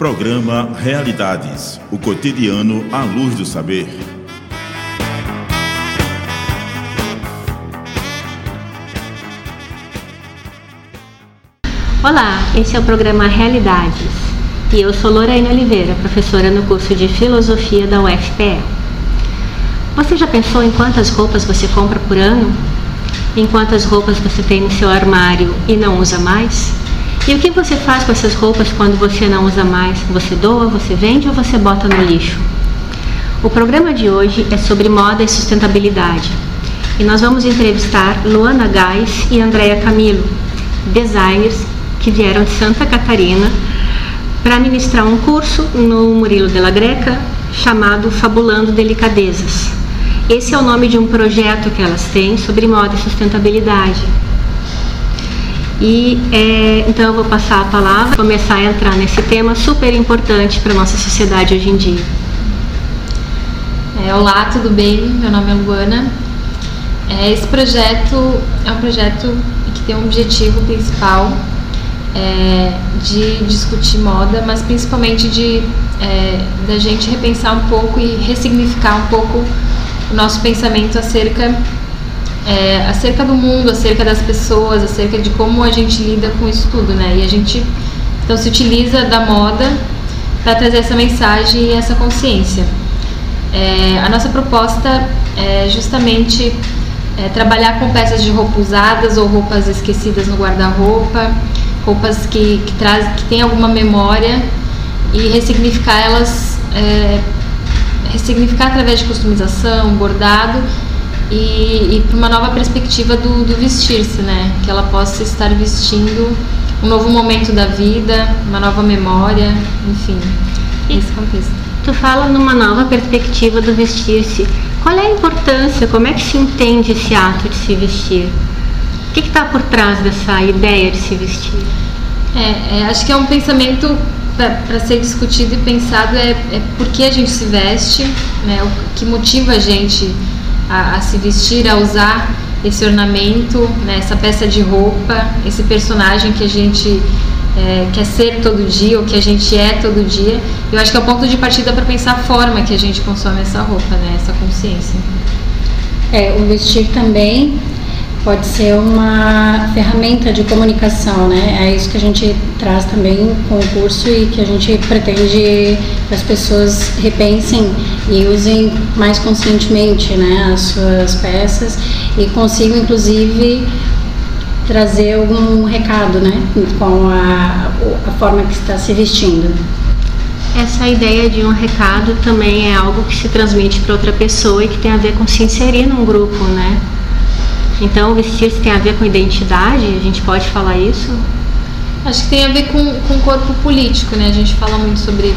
Programa Realidades, o cotidiano à luz do saber. Olá, esse é o programa Realidades e eu sou Lorena Oliveira, professora no curso de Filosofia da UFPE. Você já pensou em quantas roupas você compra por ano? Em quantas roupas você tem no seu armário e não usa mais? E o que você faz com essas roupas quando você não usa mais? Você doa, você vende ou você bota no lixo? O programa de hoje é sobre moda e sustentabilidade. E nós vamos entrevistar Luana Gás e Andréa Camilo, designers que vieram de Santa Catarina para ministrar um curso no Murilo de la Greca chamado Fabulando Delicadezas. Esse é o nome de um projeto que elas têm sobre moda e sustentabilidade. E é, então eu vou passar a palavra, começar a entrar nesse tema super importante para nossa sociedade hoje em dia. É, olá, tudo bem? Meu nome é Luana. É, esse projeto é um projeto que tem um objetivo principal é, de discutir moda, mas principalmente de é, da gente repensar um pouco e ressignificar um pouco o nosso pensamento acerca é, acerca do mundo, acerca das pessoas, acerca de como a gente lida com isso tudo, né? E a gente então se utiliza da moda para trazer essa mensagem e essa consciência. É, a nossa proposta é justamente é, trabalhar com peças de roupa usadas ou roupas esquecidas no guarda-roupa, roupas que, que, que tem alguma memória e ressignificar elas, é, ressignificar através de customização, bordado e, e para uma nova perspectiva do, do vestir-se, né? Que ela possa estar vestindo um novo momento da vida, uma nova memória, enfim, e nesse contexto. Tu fala numa nova perspectiva do vestir-se. Qual é a importância, como é que se entende esse ato de se vestir? O que está por trás dessa ideia de se vestir? É, é acho que é um pensamento para ser discutido e pensado é, é por que a gente se veste, né, o que motiva a gente a, a se vestir, a usar esse ornamento, né, essa peça de roupa, esse personagem que a gente é, quer ser todo dia, ou que a gente é todo dia. Eu acho que é o ponto de partida para pensar a forma que a gente consome essa roupa, né, essa consciência. É, o vestir também pode ser uma ferramenta de comunicação, né? É isso que a gente traz também com o curso e que a gente pretende que as pessoas repensem e usem mais conscientemente, né, as suas peças e consigam inclusive trazer algum recado, né, com a, a forma que está se vestindo. Essa ideia de um recado também é algo que se transmite para outra pessoa e que tem a ver com se inserir num grupo, né? Então, vestir-se tem a ver com identidade? A gente pode falar isso? Acho que tem a ver com, com o corpo político, né? A gente fala muito sobre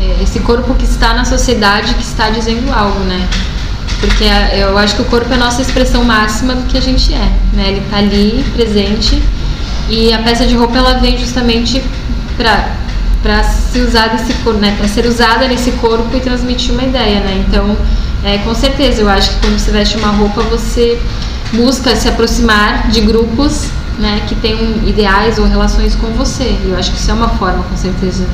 é, esse corpo que está na sociedade, que está dizendo algo, né? Porque a, eu acho que o corpo é a nossa expressão máxima do que a gente é, né? Ele está ali, presente, e a peça de roupa ela vem justamente para para se usar desse corpo, né? Para ser usada nesse corpo e transmitir uma ideia, né? Então, é, com certeza, eu acho que quando você veste uma roupa, você busca se aproximar de grupos né, que têm ideais ou relações com você. E eu acho que isso é uma forma, com certeza,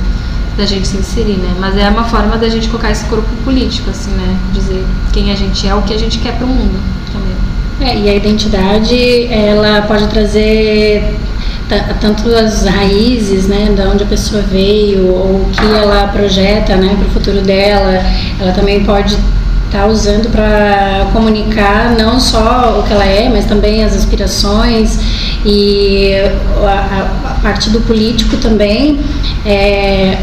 da gente se inserir, né? Mas é uma forma da gente colocar esse corpo político, assim, né? Dizer quem a gente é, o que a gente quer para o mundo também. É, e a identidade, ela pode trazer tanto as raízes, né, da onde a pessoa veio, ou o que ela projeta, né, para o futuro dela. Ela também pode está usando para comunicar não só o que ela é, mas também as aspirações e a, a parte do político também. É,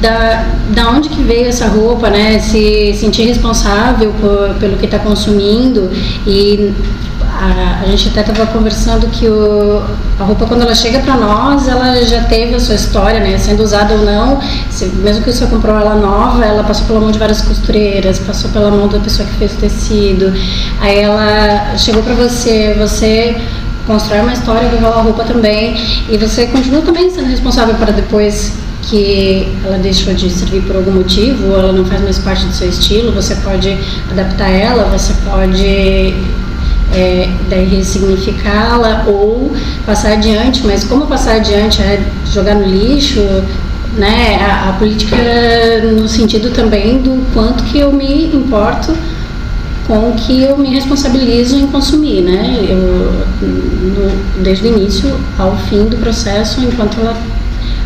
da, da onde que veio essa roupa, né? Se sentir responsável por, pelo que está consumindo e a, a gente até estava conversando que o, a roupa, quando ela chega para nós, ela já teve a sua história, né? Sendo usada ou não, se, mesmo que você comprou ela nova, ela passou pela mão de várias costureiras, passou pela mão da pessoa que fez o tecido. Aí ela chegou para você, você constrói uma história com aquela roupa também, e você continua também sendo responsável para depois que ela deixou de servir por algum motivo, ou ela não faz mais parte do seu estilo, você pode adaptar ela, você pode é, daí ressignificá-la ou passar adiante, mas como passar adiante é jogar no lixo, né, a, a, política no sentido também do quanto que eu me importo com o que eu me responsabilizo em consumir, né? Eu, no, desde o início ao fim do processo, enquanto ela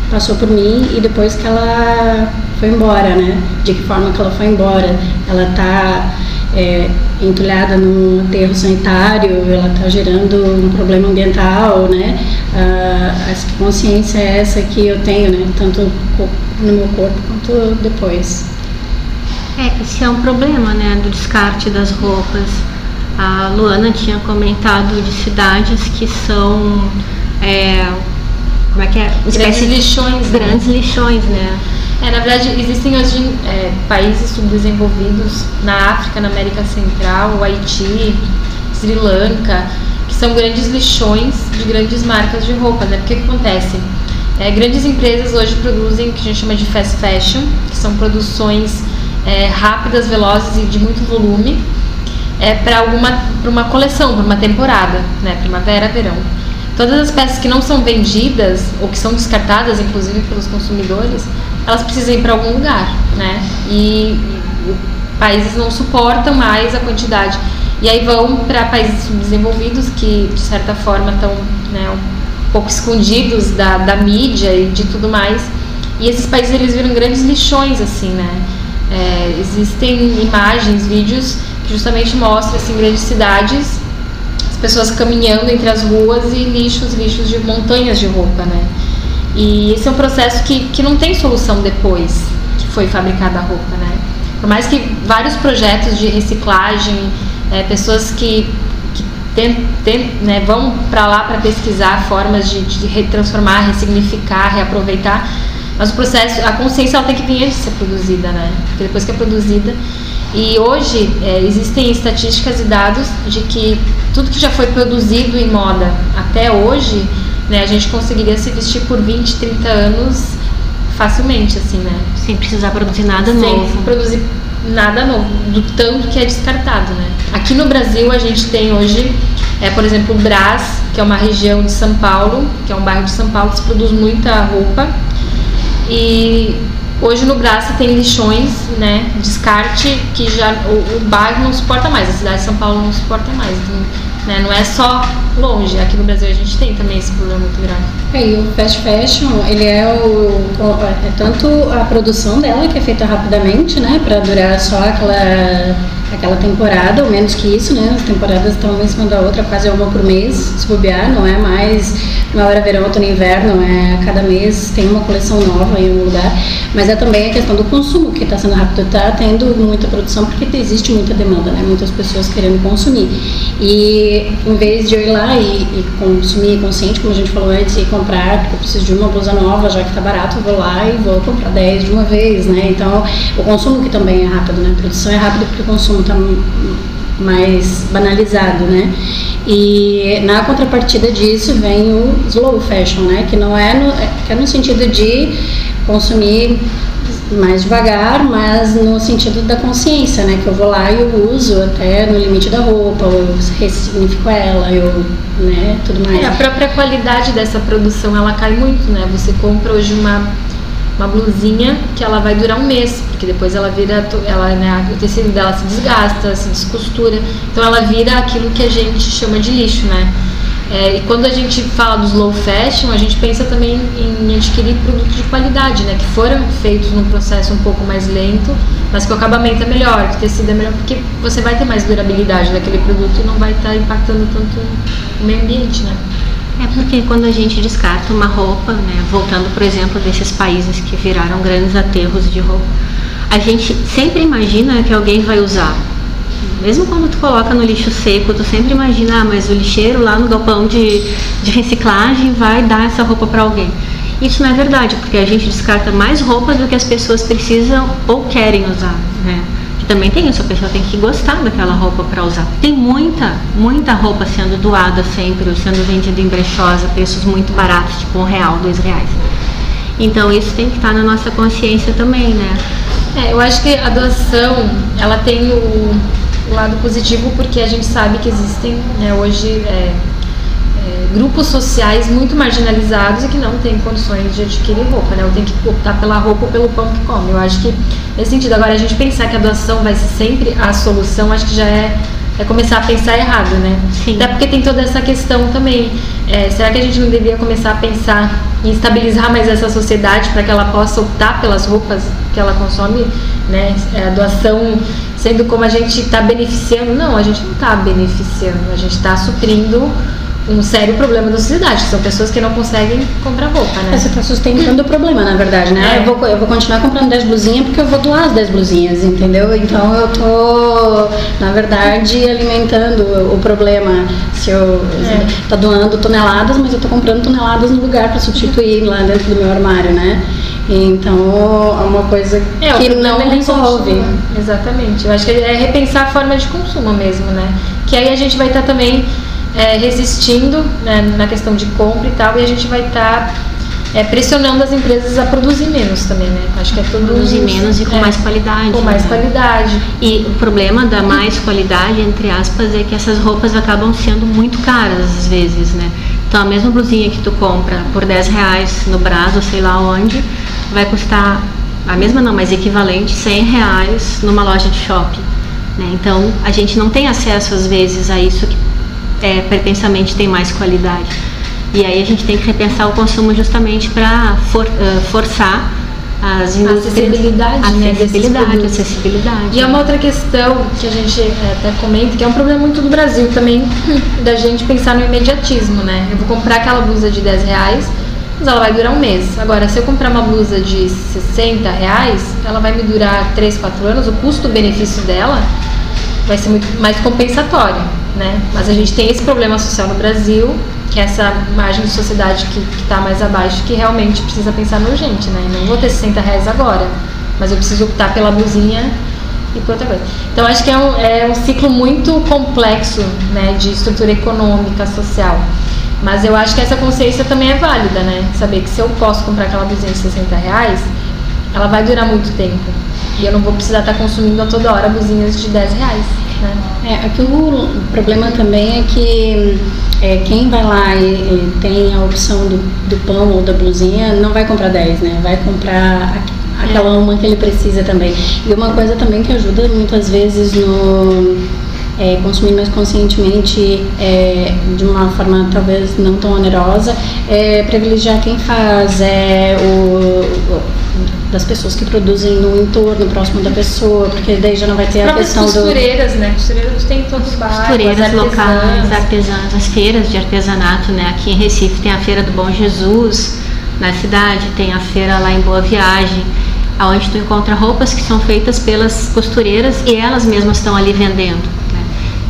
passou por mim e depois que ela foi embora, né? De que forma que ela foi embora? Ela está é, entulhada num aterro sanitário, ela está gerando um problema ambiental, né? Ah, que consciência é essa que eu tenho, né? Tanto no meu corpo quanto depois. É, esse é um problema, né? Do descarte das roupas. A Luana tinha comentado de cidades que são é, como é que é? Grandes lixões. Né? Grandes né? lixões, né? É, na verdade, existem hoje é, países subdesenvolvidos na África, na América Central, Haiti, Sri Lanka, que são grandes lixões de grandes marcas de roupa, né? Porque o que acontece? É, grandes empresas hoje produzem o que a gente chama de fast fashion, que são produções é, rápidas, velozes e de muito volume, é, para alguma uma coleção, para uma temporada, né? Primavera, verão. Todas as peças que não são vendidas ou que são descartadas, inclusive pelos consumidores, elas precisam ir para algum lugar, né? E, e países não suportam mais a quantidade. E aí vão para países subdesenvolvidos que, de certa forma, estão né, um pouco escondidos da, da mídia e de tudo mais. E esses países eles viram grandes lixões, assim, né? É, existem imagens, vídeos que justamente mostram assim, grandes cidades, as pessoas caminhando entre as ruas e lixos, lixos de montanhas de roupa, né? E esse é um processo que, que não tem solução depois que foi fabricada a roupa, né? Por mais que vários projetos de reciclagem, é, pessoas que, que tem, tem, né, vão para lá para pesquisar formas de, de retransformar, ressignificar, reaproveitar, mas o processo, a consciência ela tem que vir antes de ser produzida, né? Porque depois que é produzida. E hoje é, existem estatísticas e dados de que tudo que já foi produzido em moda até hoje né? A gente conseguiria se vestir por 20, 30 anos facilmente, assim, né? Sem precisar produzir nada Sem novo. Sem produzir nada novo, do tanto que é descartado, né? Aqui no Brasil a gente tem hoje, é, por exemplo, o Brás, que é uma região de São Paulo, que é um bairro de São Paulo que se produz muita roupa. E hoje no Brás tem lixões, né? Descarte que já o, o bairro não suporta mais, a cidade de São Paulo não suporta mais. Então, né? Não é só longe, aqui no Brasil a gente tem também esse problema muito grave. É, e o fast fashion, ele é o é tanto a produção dela que é feita rapidamente, né, para durar só aquela aquela temporada, ou menos que isso, né? As temporadas estão uma em cima da outra, quase uma por mês, se bobear, não é mais uma hora verão, outono e inverno, é cada mês tem uma coleção nova em algum lugar, mas é também a questão do consumo que está sendo rápido, está tendo muita produção porque existe muita demanda, né? Muitas pessoas querendo consumir. E em vez de eu ir lá e, e consumir consciente, como a gente falou antes, e comprar, porque eu preciso de uma blusa nova, já que está barato, eu vou lá e vou comprar 10 de uma vez, né? Então, o consumo que também é rápido, né? A produção é rápida porque o consumo está mais banalizado, né? E na contrapartida disso vem o slow fashion, né? Que não é no, que é no sentido de consumir mais devagar, mas no sentido da consciência, né? Que eu vou lá e eu uso até no limite da roupa, eu ressignifico ela, eu, né? Tudo mais. É, a própria qualidade dessa produção ela cai muito, né? Você compra hoje uma uma blusinha que ela vai durar um mês, porque depois ela vira, ela, né, o tecido dela se desgasta, se descostura, então ela vira aquilo que a gente chama de lixo, né? É, e quando a gente fala do slow fashion, a gente pensa também em adquirir produtos de qualidade, né? Que foram feitos num processo um pouco mais lento, mas que o acabamento é melhor, que o tecido é melhor, porque você vai ter mais durabilidade daquele produto e não vai estar impactando tanto o meio ambiente, né? É porque quando a gente descarta uma roupa, né, voltando por exemplo desses países que viraram grandes aterros de roupa, a gente sempre imagina que alguém vai usar. Mesmo quando tu coloca no lixo seco, tu sempre imagina, ah, mas o lixeiro lá no galpão de, de reciclagem vai dar essa roupa para alguém. Isso não é verdade, porque a gente descarta mais roupas do que as pessoas precisam ou querem usar, né? Também tem isso, a pessoa tem que gostar daquela roupa para usar. Tem muita, muita roupa sendo doada sempre, sendo vendida em brechós a preços muito baratos, tipo um real, dois reais. Então isso tem que estar na nossa consciência também, né? É, eu acho que a doação, ela tem o, o lado positivo porque a gente sabe que existem, né, hoje, é, grupos sociais muito marginalizados e que não têm condições de adquirir roupa, né? Ou tem que optar pela roupa ou pelo pão que come. Eu acho que nesse sentido. Agora, a gente pensar que a doação vai ser sempre a solução, acho que já é, é começar a pensar errado, né? Sim. Até porque tem toda essa questão também. É, será que a gente não deveria começar a pensar em estabilizar mais essa sociedade para que ela possa optar pelas roupas que ela consome, né? É, a doação sendo como a gente está beneficiando. Não, a gente não está beneficiando, a gente está suprindo um sério problema da sociedade, que são pessoas que não conseguem comprar roupa, né? Você está sustentando o problema, na verdade, né? É. Eu, vou, eu vou continuar comprando 10 blusinhas porque eu vou doar as 10 blusinhas, entendeu? Então eu tô, na verdade, alimentando o problema. Se eu É. tô doando toneladas, mas eu tô comprando toneladas no lugar para substituir lá dentro do meu armário, né? Então é uma coisa É, que não é resolve. consumo. Exatamente. Eu acho que é repensar a forma de consumo mesmo, né? Que aí a gente vai estar também é, resistindo né, na questão de compra e tal, e a gente vai estar é, pressionando as empresas a produzir menos também, né? Acho que é tudo Produzir menos e com É, mais qualidade. Com mais né? qualidade. E o problema da mais qualidade, entre aspas, é que essas roupas acabam sendo muito caras às vezes, né? Então a mesma blusinha que tu compra por 10 reais no Brás ou sei lá onde, vai custar a mesma não, mas equivalente 100 reais numa loja de shopping. Né? Então a gente não tem acesso às vezes a isso que é, pretensamente tem mais qualidade. E aí a gente tem que repensar o consumo justamente para for, eh, forçar as acessibilidade, né, acessibilidade, produtos. acessibilidade. E é uma outra questão que a gente é, até comenta, que é um problema muito do Brasil também, da gente pensar no imediatismo, né? Eu vou comprar aquela blusa de 10 reais, mas ela vai durar um mês. Agora, se eu comprar uma blusa de 60 reais, ela vai me durar 3, 4 anos, o custo-benefício dela vai ser muito mais compensatório, né? Mas a gente tem esse problema social no Brasil, que é essa margem de sociedade que está mais abaixo, que realmente precisa pensar no urgente, né? Não vou ter 60 reais agora, mas eu preciso optar pela blusinha e por outra coisa. Então acho que é um, é um ciclo muito complexo, né, de estrutura econômica, social. Mas eu acho que essa consciência também é válida, né? Saber que se eu posso comprar aquela blusinha de 60 reais, ela vai durar muito tempo. E eu não vou precisar estar consumindo a toda hora blusinhas de 10 reais, né? É, aqui o problema também é que é, quem vai lá e, e tem a opção do, do pão ou da blusinha não vai comprar 10, né? Vai comprar aquela uma que ele precisa também. E uma coisa também que ajuda muitas vezes no é, consumir mais conscientemente é, de uma forma talvez não tão onerosa é privilegiar quem faz, é o- das pessoas que produzem no entorno próximo da pessoa, porque daí já não vai ter a questão do costureiras, né? Costureiras tem em todo o bairro, costureiras as locais, artesãs. artesãs, as feiras de artesanato, né? Aqui em Recife tem a Feira do Bom Jesus, na cidade tem a feira lá em Boa Viagem, aonde tu encontra roupas que são feitas pelas costureiras e elas mesmas estão ali vendendo.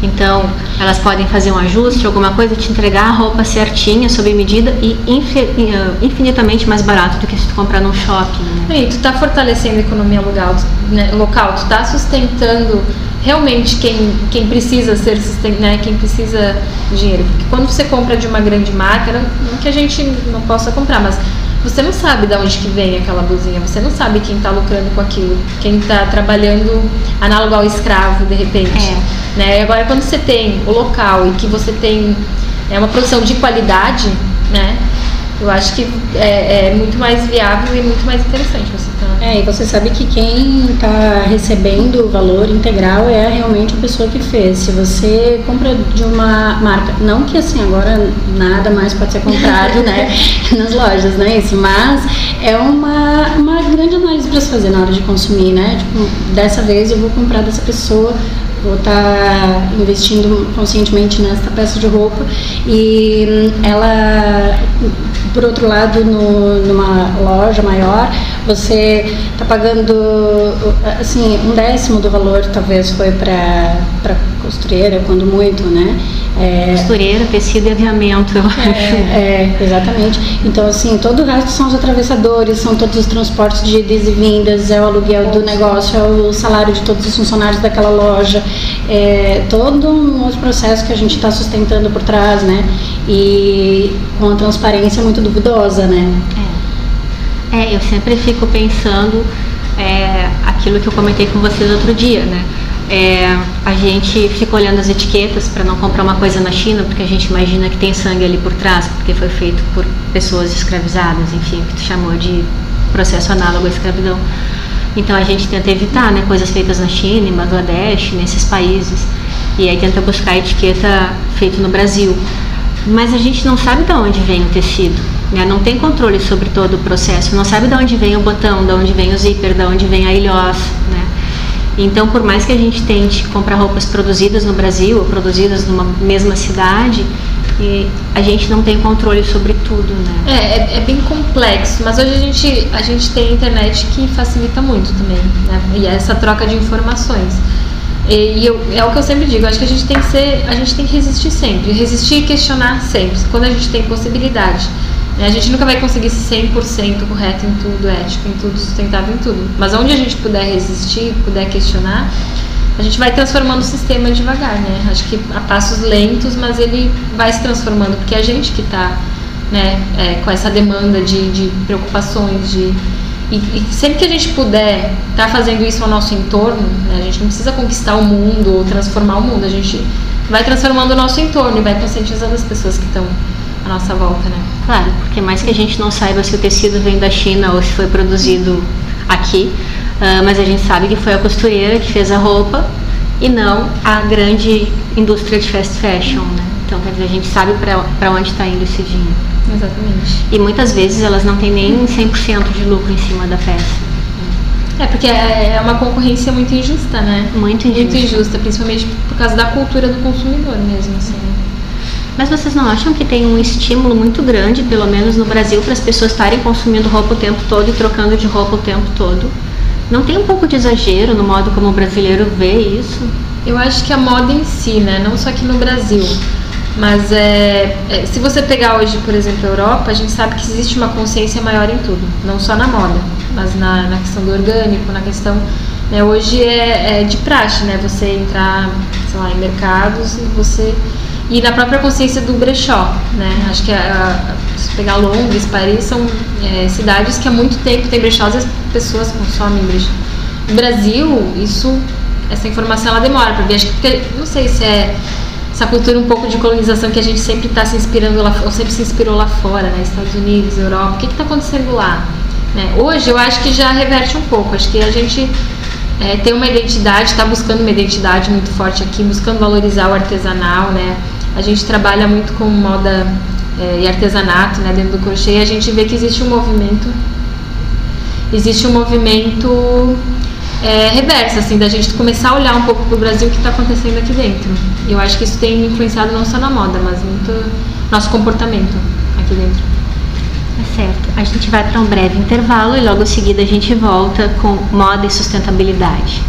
Então, elas podem fazer um ajuste, alguma coisa, te entregar a roupa certinha, sob medida e eh, infinitamente mais barato do que se tu comprar num shopping. Né? E tu tá fortalecendo a economia local, né, local tu tá sustentando realmente quem, quem precisa ser né, quem precisa de dinheiro. Porque quando você compra de uma grande marca, não, não que a gente não possa comprar, mas você não sabe de onde que vem aquela blusinha, você não sabe quem está lucrando com aquilo, quem está trabalhando análogo ao escravo de repente. É. Né? E agora quando você tem o local e que você tem é, uma produção de qualidade, né? Eu acho que é, é muito mais viável e muito mais interessante você tá. É, e você sabe que quem está recebendo o valor integral é realmente a pessoa que fez. Se você compra de uma marca, não que assim agora nada mais pode ser comprado, né, nas lojas, não é isso, mas é uma, uma grande análise para se fazer na hora de consumir, né? Tipo, dessa vez eu vou comprar dessa pessoa, vou estar investindo conscientemente nessa peça de roupa e hum, ela por outro lado no, numa loja maior você está pagando assim um décimo do valor talvez foi para costureira quando muito né é, Costureira, tecido e aviamento, eu acho. é, exatamente. Então, assim, todo o resto são os atravessadores, são todos os transportes de idas e vindas, é o aluguel do negócio, é o salário de todos os funcionários daquela loja, é todo um outro processo que a gente está sustentando por trás, né? E com uma transparência muito duvidosa, né? É. É, eu sempre fico pensando é, aquilo que eu comentei com vocês outro dia, né? É, a gente fica olhando as etiquetas para não comprar uma coisa na China, porque a gente imagina que tem sangue ali por trás, porque foi feito por pessoas escravizadas, enfim, que tu chamou de processo análogo à escravidão. Então a gente tenta evitar né, coisas feitas na China, em Bangladesh, nesses países. E aí tenta buscar a etiqueta feito no Brasil. Mas a gente não sabe de onde vem o tecido. Né? Não tem controle sobre todo o processo. Não sabe de onde vem o botão, de onde vem o zíper, de onde vem a ilhós. Né? Então, por mais que a gente tente comprar roupas produzidas no Brasil ou produzidas numa mesma cidade, a gente não tem controle sobre tudo, né? É, é, é, bem complexo, mas hoje a gente, a gente tem internet que facilita muito também, né? E é essa troca de informações. E, e eu, é o que eu sempre digo, acho que a gente tem que ser, a gente tem que resistir sempre, resistir e questionar sempre, quando a gente tem possibilidade. Né? A gente nunca vai conseguir ser 100% correto em tudo, ético em tudo, sustentável em tudo. Mas onde a gente puder resistir, puder questionar, a gente vai transformando o sistema devagar, né? Acho que a passos lentos, mas ele vai se transformando, porque é a gente que está né, é, com essa demanda de, de preocupações, de e, e, sempre que a gente puder estar tá fazendo isso ao nosso entorno, né, a gente não precisa conquistar o mundo ou transformar o mundo, a gente vai transformando o nosso entorno e vai conscientizando as pessoas que estão à nossa volta, né? Claro, porque mais que a gente não saiba se o tecido vem da China ou se foi produzido aqui, uh, mas a gente sabe que foi a costureira que fez a roupa e não a grande indústria de fast fashion, né? Então, quer dizer, a gente sabe para onde está indo esse dinheiro. Exatamente. E muitas vezes elas não têm nem 100% de lucro em cima da peça. É, porque é, é uma concorrência muito injusta, né? Muito injusta. Muito injusta, principalmente por causa da cultura do consumidor mesmo, assim. Mas vocês não acham que tem um estímulo muito grande, pelo menos no Brasil, para as pessoas estarem consumindo roupa o tempo todo e trocando de roupa o tempo todo? Não tem um pouco de exagero no modo como o brasileiro vê isso? Eu acho que a moda em si, né? Não só aqui no Brasil mas é, é, se você pegar hoje, por exemplo, a Europa, a gente sabe que existe uma consciência maior em tudo, não só na moda, mas na, na questão do orgânico, na questão. Né, hoje é, é, de praxe, né? Você entrar, sei lá, em mercados e você. E na própria consciência do brechó, né? Acho que a, a, se pegar Londres, Paris, são é, cidades que há muito tempo tem brechós e as pessoas consomem brechó. No Brasil, isso, essa informação ela demora para ver. Acho que porque, não sei se é essa cultura um pouco de colonização que a gente sempre está se inspirando lá, ou sempre se inspirou lá fora, né? Estados Unidos, Europa. O que está acontecendo lá? Né? Hoje eu acho que já reverte um pouco. Acho que a gente é, tem uma identidade, está buscando uma identidade muito forte aqui, buscando valorizar o artesanal, né? A gente trabalha muito com moda é, e artesanato, né? Dentro do crochê, e a gente vê que existe um movimento, existe um movimento é, reversa, assim, da gente começar a olhar um pouco para o Brasil o que está acontecendo aqui dentro. Eu acho que isso tem influenciado não só na moda, mas muito nosso comportamento aqui dentro. É certo. A gente vai para um breve intervalo e logo em seguida a gente volta com moda e sustentabilidade.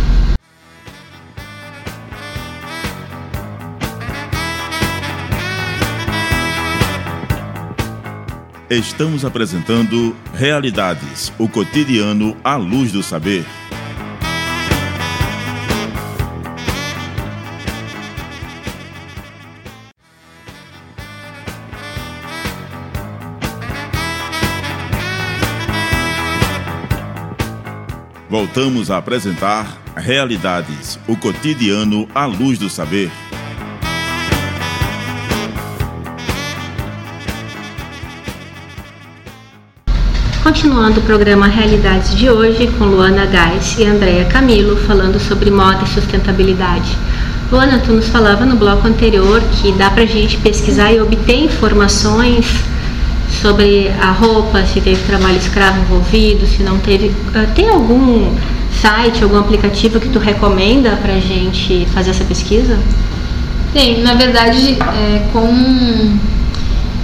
Estamos apresentando Realidades, o cotidiano à luz do saber. Voltamos a apresentar Realidades, o cotidiano à luz do saber. Continuando o programa Realidades de hoje com Luana Gás e Andréa Camilo falando sobre moda e sustentabilidade. Luana, tu nos falava no bloco anterior que dá pra gente pesquisar e obter informações sobre a roupa, se teve trabalho escravo envolvido, se não teve. Uh, tem algum site, algum aplicativo que tu recomenda para gente fazer essa pesquisa? Tem, na verdade, é, com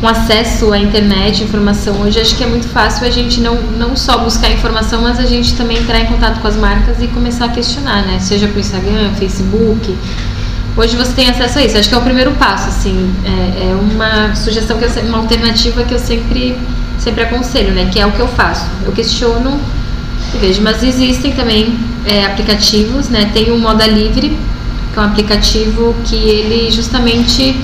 um acesso à internet, informação hoje, acho que é muito fácil a gente não, não só buscar informação, mas a gente também entrar em contato com as marcas e começar a questionar, né? Seja por Instagram, Facebook, hoje você tem acesso a isso. Acho que é o primeiro passo, assim, é, é uma sugestão que eu, uma alternativa que eu sempre sempre aconselho, né? Que é o que eu faço. Eu questiono e vejo, mas existem também é, aplicativos, né? Tem o Moda Livre, que é um aplicativo que ele justamente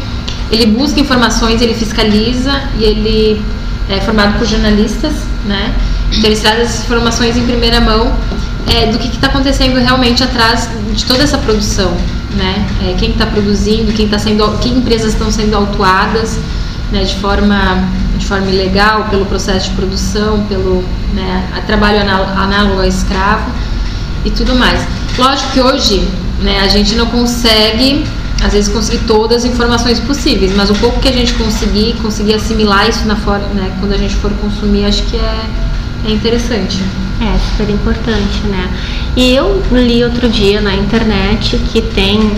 ele busca informações, ele fiscaliza e ele é formado por jornalistas, né? Então eles trazem essas informações em primeira mão é, do que está acontecendo realmente atrás de toda essa produção né? É, quem está produzindo, quem está sendo, que empresas estão sendo autuadas, né? De forma de forma ilegal pelo processo de produção, pelo né, trabalho análogo ao escravo e tudo mais. Lógico que hoje né, a gente não consegue às vezes conseguir todas as informações possíveis, mas o pouco que a gente conseguir, conseguir assimilar isso na forma, né, quando a gente for consumir, acho que é, é interessante. É, super importante, né? E eu li outro dia na internet que tem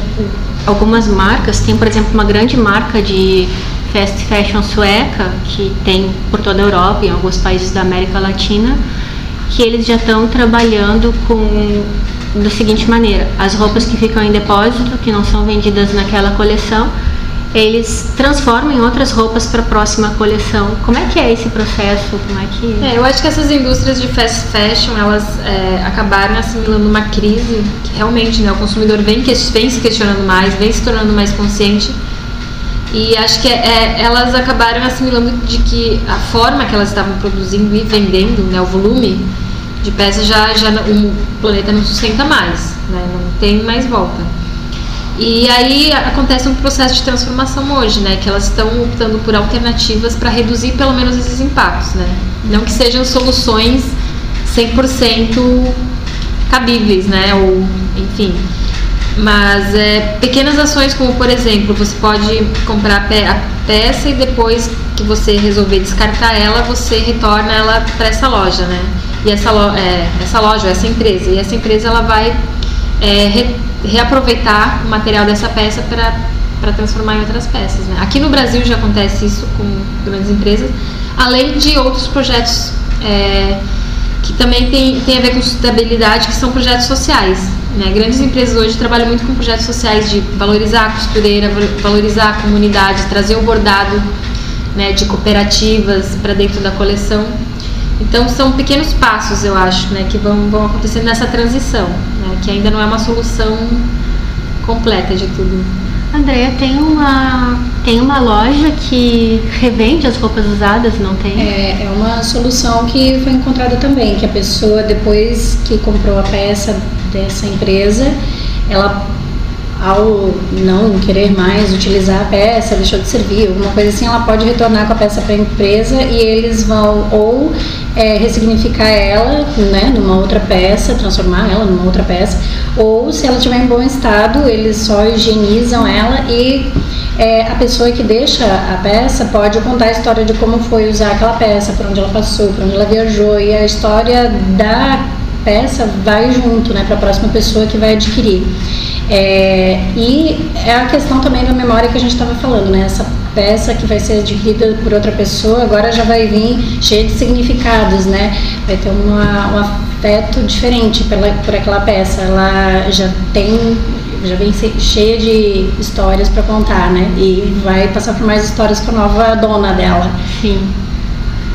algumas marcas, tem por exemplo uma grande marca de fast fashion sueca, que tem por toda a Europa e em alguns países da América Latina, que eles já estão trabalhando com da seguinte maneira: as roupas que ficam em depósito, que não são vendidas naquela coleção, eles transformam em outras roupas para a próxima coleção. Como é que é esse processo? Como é que é, eu acho que essas indústrias de fast fashion elas é, acabaram assimilando uma crise que realmente né, o consumidor vem, vem se questionando mais, vem se tornando mais consciente. E acho que é, é, elas acabaram assimilando de que a forma que elas estavam produzindo e vendendo, né, o volume, de peças já, já o planeta não sustenta mais, né? não tem mais volta. E aí acontece um processo de transformação hoje, né? Que elas estão optando por alternativas para reduzir pelo menos esses impactos, né? Não que sejam soluções 100% cabíveis, né? Ou, enfim. Mas é, pequenas ações como, por exemplo, você pode comprar a peça e depois que você resolver descartar ela, você retorna ela para essa loja, né? E essa, é, essa loja, essa empresa. E essa empresa ela vai é, re, reaproveitar o material dessa peça para transformar em outras peças. Né? Aqui no Brasil já acontece isso com grandes empresas, além de outros projetos é, que também tem, tem a ver com sustentabilidade, que são projetos sociais. Né? Grandes empresas hoje trabalham muito com projetos sociais de valorizar a costureira, valorizar a comunidade, trazer o bordado né, de cooperativas para dentro da coleção. Então são pequenos passos, eu acho, né, que vão, vão acontecendo nessa transição, né, que ainda não é uma solução completa de tudo. Andréia, tem uma, tem uma loja que revende as roupas usadas, não tem? É, é uma solução que foi encontrada também, que a pessoa, depois que comprou a peça dessa empresa, ela ao não querer mais utilizar a peça, deixou de servir, alguma coisa assim, ela pode retornar com a peça para a empresa e eles vão ou é, ressignificar ela né, numa outra peça, transformar ela numa outra peça, ou se ela estiver em bom estado, eles só higienizam ela e é, a pessoa que deixa a peça pode contar a história de como foi usar aquela peça, por onde ela passou, por onde ela viajou e a história da peça vai junto né, para a próxima pessoa que vai adquirir. É, e é a questão também da memória que a gente estava falando, né? Essa peça que vai ser adquirida por outra pessoa agora já vai vir cheia de significados, né? Vai ter uma, um afeto diferente pela, por aquela peça. Ela já tem já vem cheia de histórias para contar, né? E vai passar por mais histórias com a nova dona dela. Sim.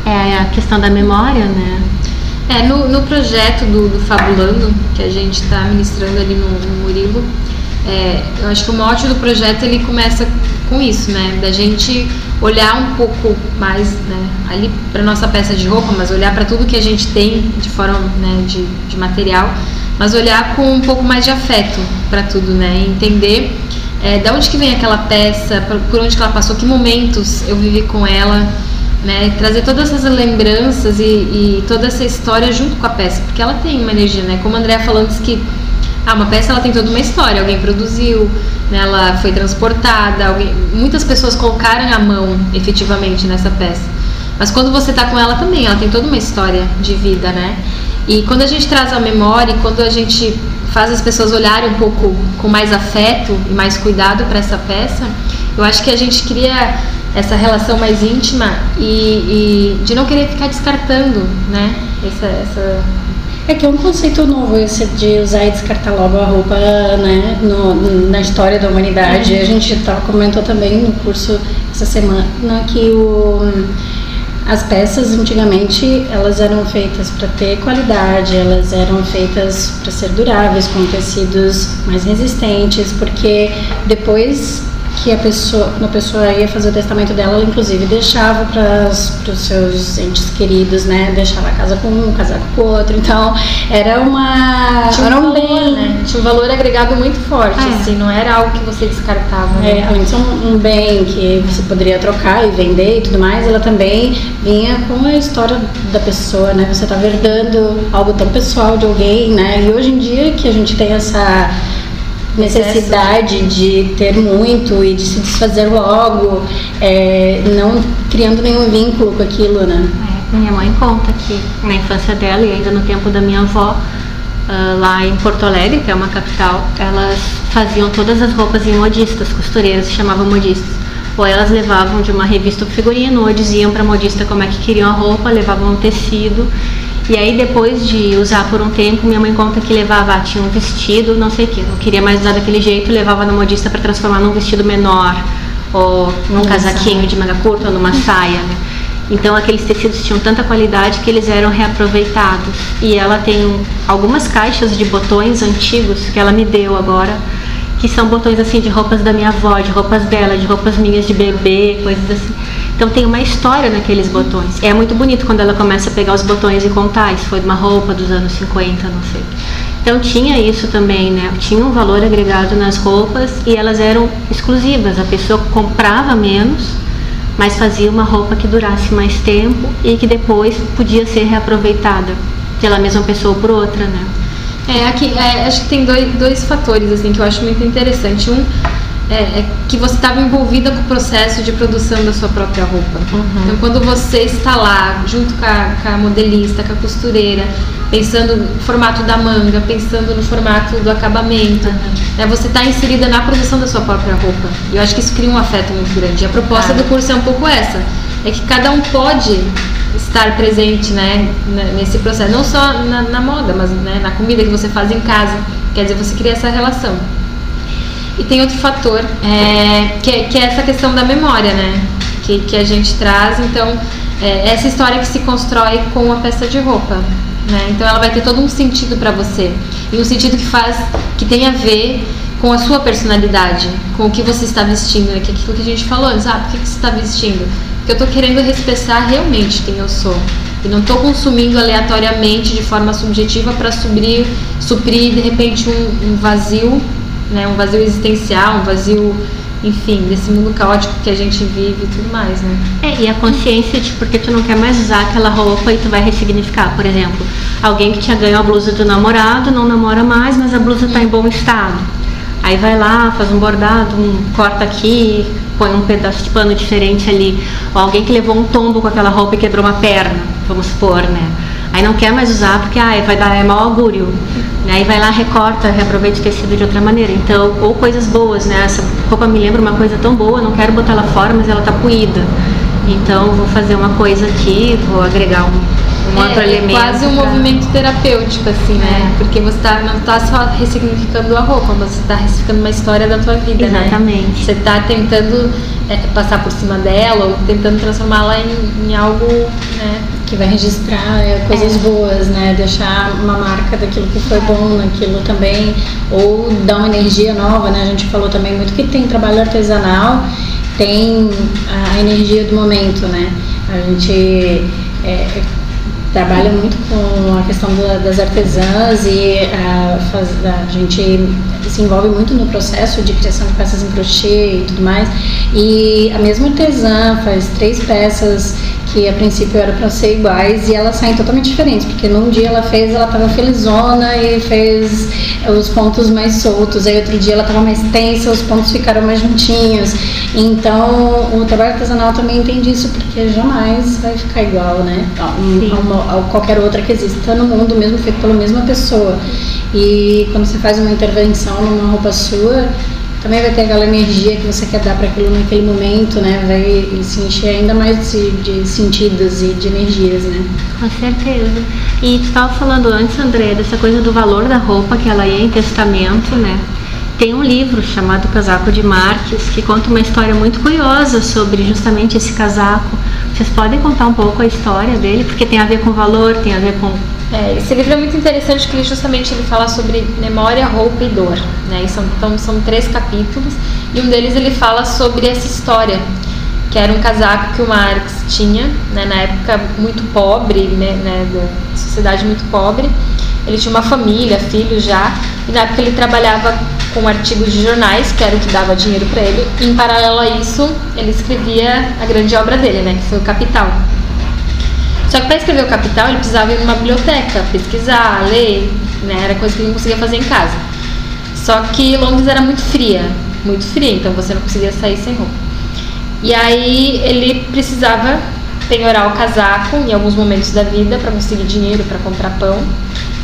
É a questão da memória, né? É, no, no projeto do, do Fabulando, que a gente está ministrando ali no, no Murilo, é, eu acho que o mote do projeto ele começa com isso, né? Da gente olhar um pouco mais, né? Ali para nossa peça de roupa, mas olhar para tudo que a gente tem de forma, né? De, de material, mas olhar com um pouco mais de afeto para tudo, né? entender é, da onde que vem aquela peça, por onde que ela passou, que momentos eu vivi com ela né? Trazer todas essas lembranças e, e, toda essa história junto com a peça, porque ela tem uma energia, né? Como a Andrea falou antes que ah, uma peça ela tem toda uma história, alguém produziu, né? ela foi transportada, alguém, muitas pessoas colocaram a mão efetivamente nessa peça. Mas quando você está com ela também, ela tem toda uma história de vida, né? E quando a gente traz a memória, quando a gente faz as pessoas olharem um pouco com mais afeto e mais cuidado para essa peça, eu acho que a gente cria essa relação mais íntima e, e de não querer ficar descartando, né? Essa, essa é que é um conceito novo esse de usar e descartar logo a roupa né, no, na história da humanidade. A gente tava, comentou também no curso essa semana que o, as peças antigamente elas eram feitas para ter qualidade, elas eram feitas para ser duráveis, com tecidos mais resistentes, porque depois que a pessoa, quando a pessoa ia fazer o testamento dela, ela inclusive deixava para os seus entes queridos, né? Deixava a casa com um, casaco com o outro. Então, era uma. Tinha era um um valor, bem, né? Tinha um valor agregado muito forte, É. assim, não era algo que você descartava. né? É, ser um, um bem que você poderia trocar e vender e tudo mais, ela também vinha com a história da pessoa, né? Você estava herdando algo tão pessoal de alguém, né? E hoje em dia que a gente tem essa necessidade de ter muito e de se desfazer logo, é, não criando nenhum vínculo com aquilo, né? É, minha mãe conta que na infância dela e ainda no tempo da minha avó, ah, lá em Porto Alegre, que é uma capital, elas faziam todas as roupas em modistas, costureiras se chamavam modistas. Ou elas levavam de uma revista o figurino, ou diziam para a modista como é que queriam a roupa, levavam um tecido. E aí depois de usar por um tempo, minha mãe conta que levava, tinha um vestido, não sei o que, não queria mais usar daquele jeito, levava na modista para transformar num vestido menor, ou num casaquinho de manga curta, ou numa saia, né? Então aqueles tecidos tinham tanta qualidade que eles eram reaproveitados. E ela tem um- algumas caixas de botões antigos que ela me deu agora, que são botões assim de roupas da minha avó, de roupas dela, de roupas minhas de bebê, coisas assim. Então tem uma história naqueles botões. É muito bonito quando ela começa a pegar os botões e contar, isso foi de uma roupa dos anos 50, não sei. Então tinha isso também, né? Tinha um valor agregado nas roupas e elas eram exclusivas. A pessoa comprava menos, mas fazia uma roupa que durasse mais tempo e que depois podia ser reaproveitada pela mesma pessoa ou por outra, né? É, aqui, é, acho que tem dois, dois fatores assim que eu acho muito interessante. Um é, é que você estava envolvida com o processo de produção da sua própria roupa. Então, quando você está lá, junto com a, com a modelista, com a costureira, pensando no formato da manga, pensando no formato do acabamento, né, você está inserida na produção da sua própria roupa. E eu acho que isso cria um afeto muito grande. E a proposta Claro. do curso é um pouco essa: é que cada um pode estar presente né, n- nesse processo, não só na, na moda, mas né, na comida que você faz em casa. Quer dizer, você cria essa relação. E tem outro fator, é, que, é, que é essa questão da memória, né? Que, que a gente traz. Então, é, essa história que se constrói com a peça de roupa. Né? Então, ela vai ter todo um sentido para você. E um sentido que faz, que tem a ver com a sua personalidade, com o que você está vestindo, né? Que é aquilo que a gente falou antes, ah, por que, que você está vestindo? Eu estou querendo respeitar realmente quem eu sou. E não estou consumindo aleatoriamente de forma subjetiva para suprir, suprir de repente um, um vazio, né? um vazio existencial, um vazio, enfim, desse mundo caótico que a gente vive e tudo mais, né? É, e a consciência de porque tu não quer mais usar aquela roupa e tu vai ressignificar. Por exemplo, alguém que tinha ganho a blusa do namorado, não namora mais, mas a blusa está em bom estado. Aí vai lá, faz um bordado, um, corta aqui, põe um pedaço de pano diferente ali. Ou alguém que levou um tombo com aquela roupa e quebrou uma perna, vamos supor, né? Aí não quer mais usar porque ai, vai dar é mau augúrio. Né? Aí vai lá, recorta, reaproveita o tecido de outra maneira. Então, ou coisas boas, né? Essa roupa me lembra uma coisa tão boa, não quero botar ela fora, mas ela tá puída. Então, vou fazer uma coisa aqui, vou agregar um, um outro é, elemento. É quase um pra- movimento terapêutico, assim, né? É. Porque você tá, não está só ressignificando a roupa, você está ressignificando uma história da tua vida, né? Exatamente. Você está tentando é, passar por cima dela ou tentando transformá-la em, em algo, né? que vai registrar é, coisas boas, né? Deixar uma marca daquilo que foi bom naquilo também, ou dar uma energia nova, né? A gente falou também muito que tem trabalho artesanal, tem a energia do momento, né? A gente é, trabalha muito com a questão da- das artesãs e a, faz- a gente se envolve muito no processo de criação de peças em crochê e tudo mais. E a mesma artesã faz três peças que a princípio eram para ser iguais e elas saem totalmente diferentes, porque num dia ela fez, ela estava felizona e fez os pontos mais soltos, aí outro dia ela estava mais tensa, os pontos ficaram mais juntinhos. Então o trabalho artesanal também entende isso, porque jamais vai ficar igual, né? A, Sim. a uma- a qualquer outra que exista no mundo, mesmo feito pela mesma pessoa. E quando você faz uma intervenção numa roupa sua, também vai ter aquela energia que você quer dar para aquilo naquele momento, né? Vai se encher ainda mais de, de sentidos e de energias, né? Com certeza. E tu estava falando antes, André, dessa coisa do valor da roupa que ela ia em testamento, né? Tem um livro chamado Casaco de Marques que conta uma história muito curiosa sobre justamente esse casaco. Vocês podem contar um pouco a história dele, porque tem a ver com valor, tem a ver com É, esse livro é muito interessante porque justamente ele fala sobre memória, roupa e dor. Né? E são, então, são três capítulos E um deles ele fala sobre essa história, que era um casaco que o Marx tinha, né, na época muito pobre, né, né, da sociedade muito pobre. Ele tinha uma família, filhos já, e na época ele trabalhava com artigos de jornais, que era o que dava dinheiro para ele. E em paralelo a isso, ele escrevia a grande obra dele, né, que foi o Capital. Só que para escrever o Capital, ele precisava ir numa biblioteca, pesquisar, ler, né, era coisa que ele não conseguia fazer em casa. Só que Londres era muito fria, muito fria, então você não conseguia sair sem roupa. E aí ele precisava penhorar o casaco em alguns momentos da vida para conseguir dinheiro para comprar pão.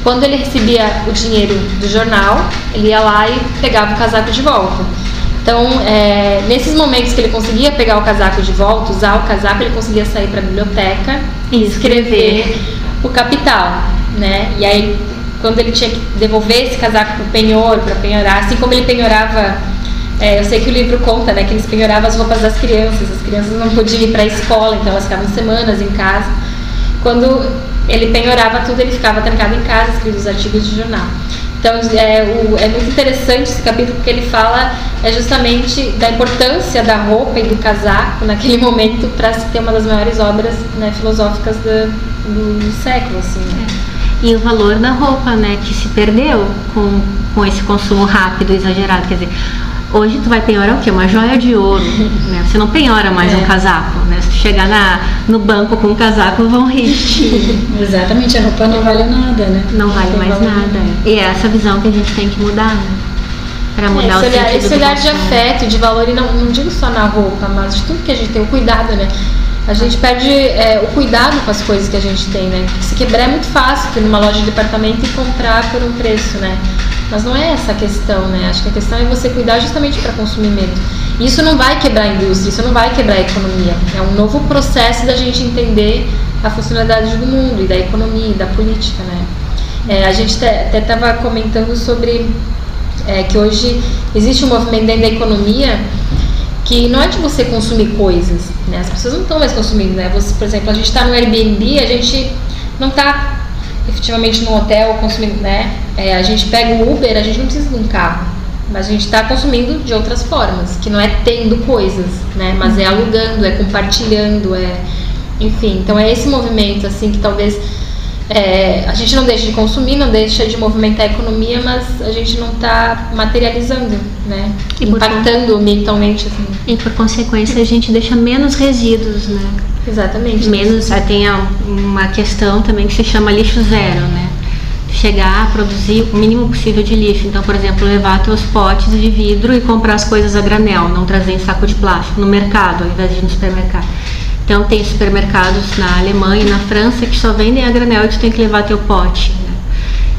Quando ele recebia o dinheiro do jornal, ele ia lá e pegava o casaco de volta. Então, é, nesses momentos que ele conseguia pegar o casaco de volta, usar o casaco, ele conseguia sair para a biblioteca escrever o capital, né? E aí, quando ele tinha que devolver esse casaco para o penhor, para penhorar, assim como ele penhorava é, eu sei que o livro conta, né, que eles penhoravam as roupas das crianças. As crianças não podiam ir para a escola, então elas ficavam semanas em casa. Quando ele penhorava tudo, ele ficava trancado em casa, escrevendo os artigos de jornal. Então é, o, é, muito interessante esse capítulo porque ele fala é justamente da importância da roupa e do casaco naquele momento para se ter uma das maiores obras né, filosóficas do, do, século. Assim, né? é. E o valor da roupa, né, que se perdeu com, com esse consumo rápido, exagerado. Quer dizer, Hoje tu vai penhorar o quê? Uma joia de ouro. Né? Você não penhora mais é. um casaco. Né? Se tu chegar na, no banco com um casaco, vão rir. Exatamente, a roupa não vale nada, né? Não vale mais vale nada. nada. E é essa visão que a gente tem que mudar, né? Para mudar é, esse o olhar, Esse olhar de afeto, de valor, e não, não digo só na roupa, mas de tudo que a gente tem, o cuidado, né? A gente perde é, o cuidado com as coisas que a gente tem, né? Se quebrar é muito fácil ir numa loja de departamento e comprar por um preço, né? Mas não é essa a questão, né? Acho que a questão é você cuidar justamente para consumir menos. Isso não vai quebrar a indústria, isso não vai quebrar a economia. É um novo processo da gente entender a funcionalidade do mundo e da economia e da política, né? É, a gente até estava comentando sobre é, que hoje existe um movimento dentro da economia que não é de você consumir coisas, né? As pessoas não estão mais consumindo, né? Você, por exemplo, a gente está no Airbnb, a gente não está efetivamente no hotel consumindo, né? É, a gente pega o Uber, a gente não precisa de um carro, mas a gente está consumindo de outras formas, que não é tendo coisas, né? Mas é alugando, é compartilhando, é, enfim. Então é esse movimento assim que talvez é, a gente não deixa de consumir, não deixa de movimentar a economia, mas a gente não está materializando, né? E Impactando ambientalmente. Assim. E por consequência a gente deixa menos resíduos, né? Exatamente. Menos, tem uma questão também que se chama lixo zero, né? Chegar a produzir o mínimo possível de lixo. Então, por exemplo, levar teus potes de vidro e comprar as coisas a granel, não trazer em saco de plástico no mercado, ao invés de ir no supermercado. Então tem supermercados na Alemanha e na França que só vendem a granel e tu tem que levar teu pote.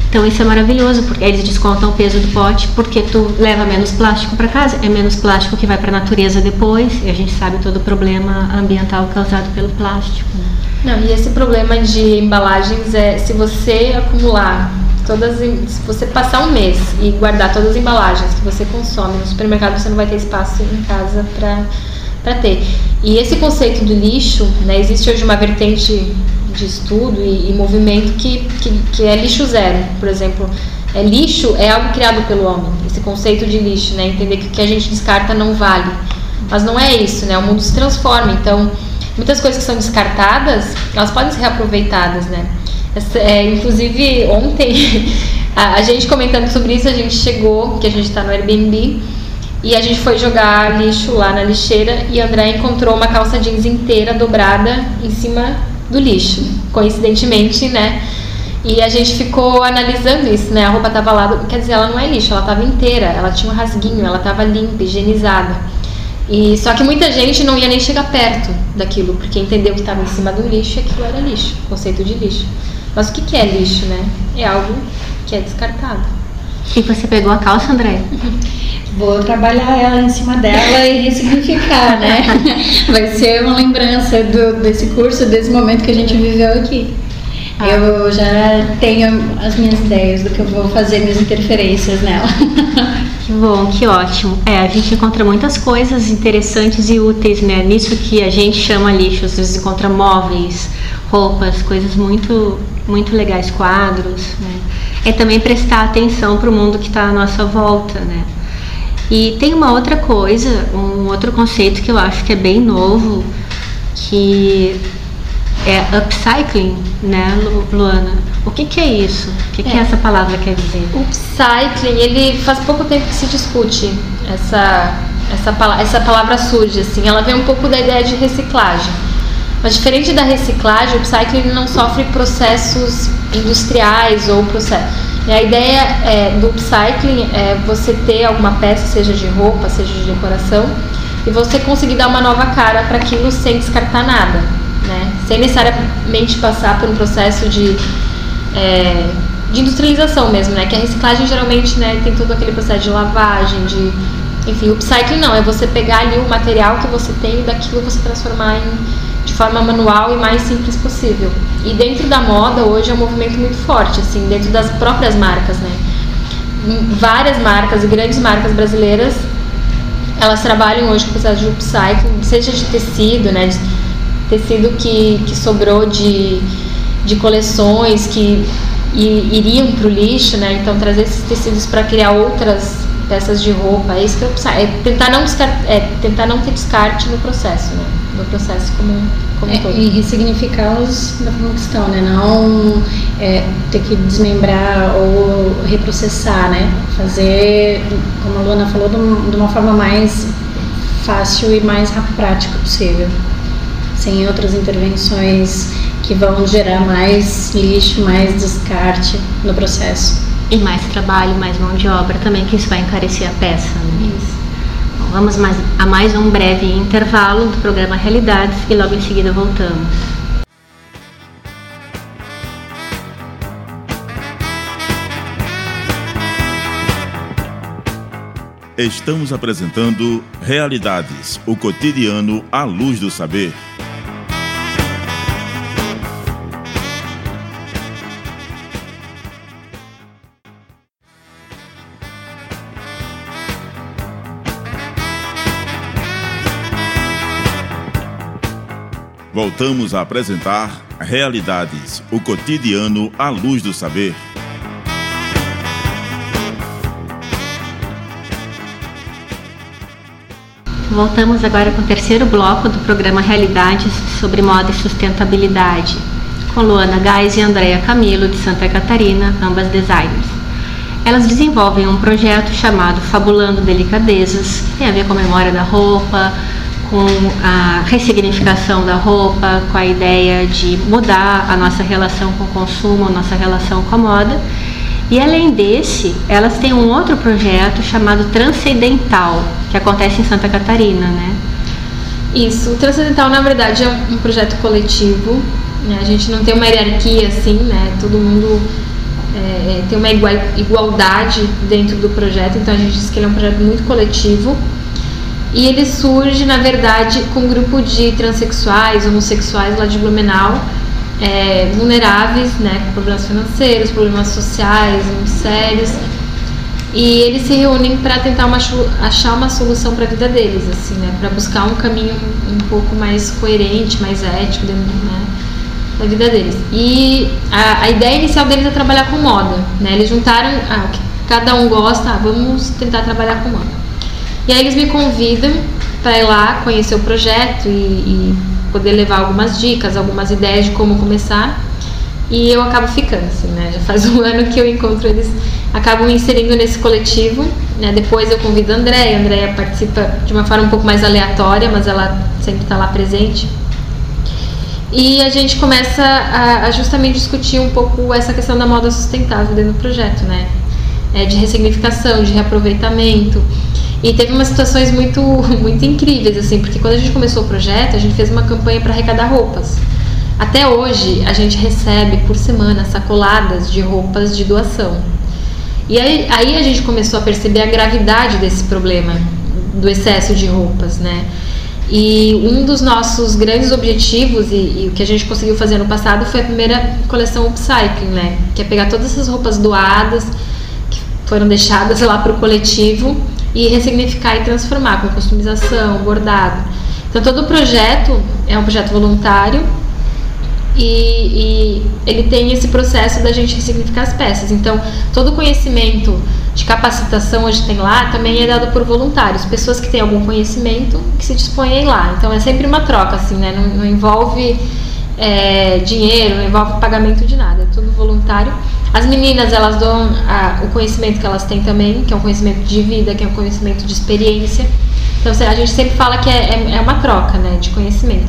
Então isso é maravilhoso, porque eles descontam o peso do pote porque tu leva menos plástico para casa, é menos plástico que vai para a natureza depois, e a gente sabe todo o problema ambiental causado pelo plástico. Né? Não, e esse problema de embalagens é se você acumular todas, se você passar um mês e guardar todas as embalagens que você consome no supermercado, você não vai ter espaço em casa para para ter. E esse conceito do lixo, né, existe hoje uma vertente de estudo e, e movimento que, que, que, é lixo zero, por exemplo. É, lixo é algo criado pelo homem, esse conceito de lixo, né, entender que o que a gente descarta não vale. Mas não é isso, né, o mundo se transforma, então muitas coisas que são descartadas, elas podem ser reaproveitadas, né. É, inclusive, ontem, a, a gente comentando sobre isso, a gente chegou, que a gente está no Airbnb, e a gente foi jogar lixo lá na lixeira e André encontrou uma calça jeans inteira dobrada em cima do lixo, coincidentemente, né? E a gente ficou analisando isso, né? A roupa tava lá, quer dizer, ela não é lixo, ela tava inteira, ela tinha um rasguinho, ela tava limpa, higienizada. E só que muita gente não ia nem chegar perto daquilo, porque entendeu que estava em cima do lixo e aquilo era lixo, conceito de lixo. Mas o que, que é lixo, né? É algo que é descartado. E você pegou a calça, André? Vou trabalhar ela em cima dela e ressignificar, né? Vai ser uma lembrança do, desse curso, desse momento que a gente viveu aqui. Ah. Eu já tenho as minhas ideias do que eu vou fazer, minhas interferências nela. Que bom, que ótimo. É, a gente encontra muitas coisas interessantes e úteis, né? Nisso que a gente chama lixo, às vezes encontra móveis, roupas, coisas muito, muito legais, quadros, né? É também prestar atenção para o mundo que está à nossa volta, né? E tem uma outra coisa, um outro conceito que eu acho que é bem novo, que é upcycling, né, Luana? O que, que é isso? O que, é. que essa palavra quer dizer? Upcycling, ele faz pouco tempo que se discute essa essa, essa palavra surge assim, ela vem um pouco da ideia de reciclagem. Mas diferente da reciclagem, o upcycling não sofre processos industriais ou processos a ideia é, do upcycling é você ter alguma peça, seja de roupa, seja de decoração, e você conseguir dar uma nova cara para aquilo sem descartar nada, né? Sem necessariamente passar por um processo de, é, de industrialização mesmo, né? Que a reciclagem geralmente né, tem todo aquele processo de lavagem, de enfim, o upcycling não, é você pegar ali o material que você tem e daquilo você transformar em forma manual e mais simples possível. E dentro da moda hoje é um movimento muito forte, assim, dentro das próprias marcas, né? Várias marcas e grandes marcas brasileiras, elas trabalham hoje com o processo de upcycling, seja de tecido, né? De tecido que, que sobrou de, de coleções que iriam para o lixo, né? Então trazer esses tecidos para criar outras peças de roupa, é isso que é tentar não é tentar não ter descarte no processo, né? No processo como como é, todo. E ressignificá-los da forma que estão, né? Não é, ter que desmembrar ou reprocessar, né? Fazer, como a Luana falou, de uma forma mais fácil e mais prática possível, sem outras intervenções que vão gerar mais lixo, mais descarte no processo. E mais trabalho, mais mão de obra também, que isso vai encarecer a peça. Né? Isso. Vamos mais, a mais um breve intervalo do programa Realidades e logo em seguida voltamos. Estamos apresentando Realidades, o cotidiano à luz do saber. Voltamos a apresentar Realidades, o cotidiano à luz do saber. Voltamos agora com o terceiro bloco do programa Realidades sobre moda e sustentabilidade, com Luana Gás e Andréa Camilo, de Santa Catarina, ambas designers. Elas desenvolvem um projeto chamado Fabulando Delicadezas, tem a ver com a memória da roupa, com a ressignificação da roupa, com a ideia de mudar a nossa relação com o consumo, a nossa relação com a moda. E além desse, elas têm um outro projeto chamado Transcendental, que acontece em Santa Catarina, né? Isso, o Transcendental na verdade é um projeto coletivo, né? a gente não tem uma hierarquia assim, né? Todo mundo é, é tem uma igualdade dentro do projeto, então a gente diz que ele é um projeto muito coletivo e ele surge, na verdade, com um grupo de transexuais, homossexuais lá de Blumenau, é, vulneráveis, né, com problemas financeiros, problemas sociais muito sérios. E eles se reúnem para tentar uma, achar uma solução para a vida deles, assim, né, para buscar um caminho um pouco mais coerente, mais ético né, da vida deles. E a, a, ideia inicial deles é trabalhar com moda, né? Eles juntaram ah, cada um gosta, ah, vamos tentar trabalhar com moda. E aí eles me convidam para ir lá conhecer o projeto e, e, poder levar algumas dicas, algumas ideias de como começar. E eu acabo ficando, assim, né? Já faz um ano que eu encontro eles, acabam me inserindo nesse coletivo. Né? Depois eu convido a Andréia, a Andréia participa de uma forma um pouco mais aleatória, mas ela sempre está lá presente. E a gente começa a, a, justamente discutir um pouco essa questão da moda sustentável dentro do projeto, né? É, de ressignificação, de reaproveitamento. E teve umas situações muito, muito incríveis, assim, porque quando a gente começou o projeto, a gente fez uma campanha para arrecadar roupas. Até hoje, a gente recebe por semana sacoladas de roupas de doação. E aí, aí a gente começou a perceber a gravidade desse problema, do excesso de roupas, né? E um dos nossos grandes objetivos e, e, o que a gente conseguiu fazer no passado foi a primeira coleção upcycling, né? Que é pegar todas essas roupas doadas que foram deixadas lá para o coletivo e ressignificar e transformar com customização, bordado. Então todo o projeto é um projeto voluntário e, e, ele tem esse processo da gente ressignificar as peças. Então todo o conhecimento de capacitação hoje tem lá também é dado por voluntários, pessoas que têm algum conhecimento que se dispõem a ir lá. Então é sempre uma troca, assim, né? Não, não envolve é, dinheiro, não envolve pagamento de nada, é tudo voluntário. As meninas, elas dão a, o conhecimento que elas têm também, que é um conhecimento de vida, que é um conhecimento de experiência. Então a gente sempre fala que é, é, é uma troca, né, de conhecimento.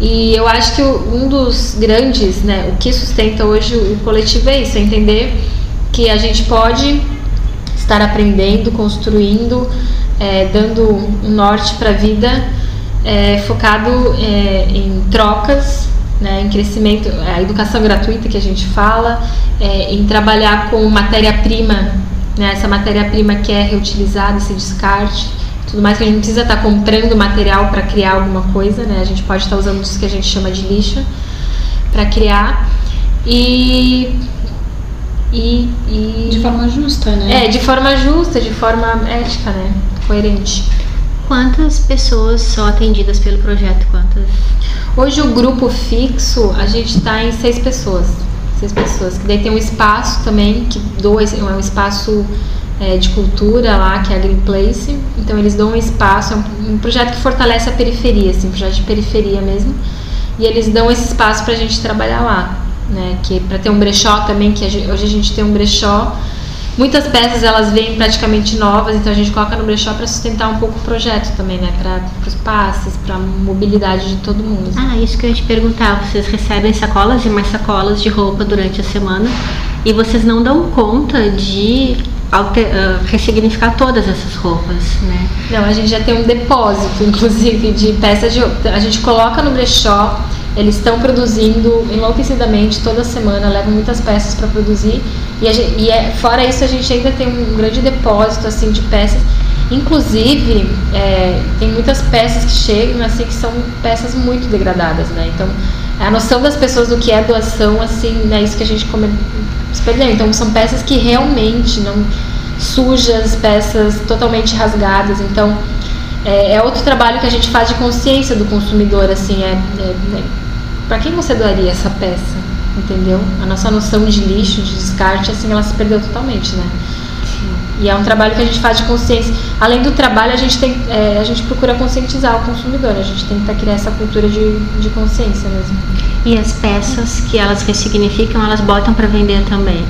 E eu acho que um dos grandes, né, o que sustenta hoje o coletivo é isso, é entender que a gente pode estar aprendendo, construindo, é, dando um norte para a vida, é, focado é, em trocas, né, em crescimento, a educação gratuita que a gente fala, é, em trabalhar com matéria-prima, né, essa matéria-prima que é reutilizada, esse descarte, tudo mais que a gente não precisa estar tá comprando material para criar alguma coisa, né, a gente pode estar tá usando isso que a gente chama de lixo para criar e e, e, de forma justa, né? É, de forma justa, de forma ética, né? Coerente. Quantas pessoas são atendidas pelo projeto? Quantas? Hoje o grupo fixo, a gente está em seis pessoas. Seis pessoas. Que daí tem um espaço também, que doa, é um espaço é, de cultura lá, que é a Green Place. Então eles dão um espaço, é um, um projeto que fortalece a periferia, assim, um projeto de periferia mesmo. E eles dão esse espaço para a gente trabalhar lá né? Que para ter um brechó também, que hoje a gente tem um brechó. Muitas peças elas vêm praticamente novas, então a gente coloca no brechó para sustentar um pouco o projeto também, né? Para os passes, para a mobilidade de todo mundo. Ah, isso que eu ia te perguntar. Vocês recebem sacolas e mais sacolas de roupa durante a semana e vocês não dão conta de alter, uh, ressignificar todas essas roupas, né? Não, a gente já tem um depósito, inclusive, de peças de roupa. A gente coloca no brechó eles estão produzindo enlouquecidamente toda semana, levam muitas peças para produzir. E, gente, e é, fora isso, a gente ainda tem um grande depósito assim de peças. Inclusive, é, tem muitas peças que chegam assim que são peças muito degradadas, né? Então, a noção das pessoas do que é doação, assim, é isso que a gente come, perdeu. Então, são peças que realmente não sujas, peças totalmente rasgadas. Então, é, é, outro trabalho que a gente faz de consciência do consumidor, assim, é, é, é para quem você doaria essa peça? Entendeu? A nossa noção de lixo, de descarte, assim, ela se perdeu totalmente, né? E é um trabalho que a gente faz de consciência. Além do trabalho, a gente, tem, é, a gente procura conscientizar o consumidor. A gente tenta criar essa cultura de, de consciência mesmo. E as peças que elas ressignificam, elas botam para vender também?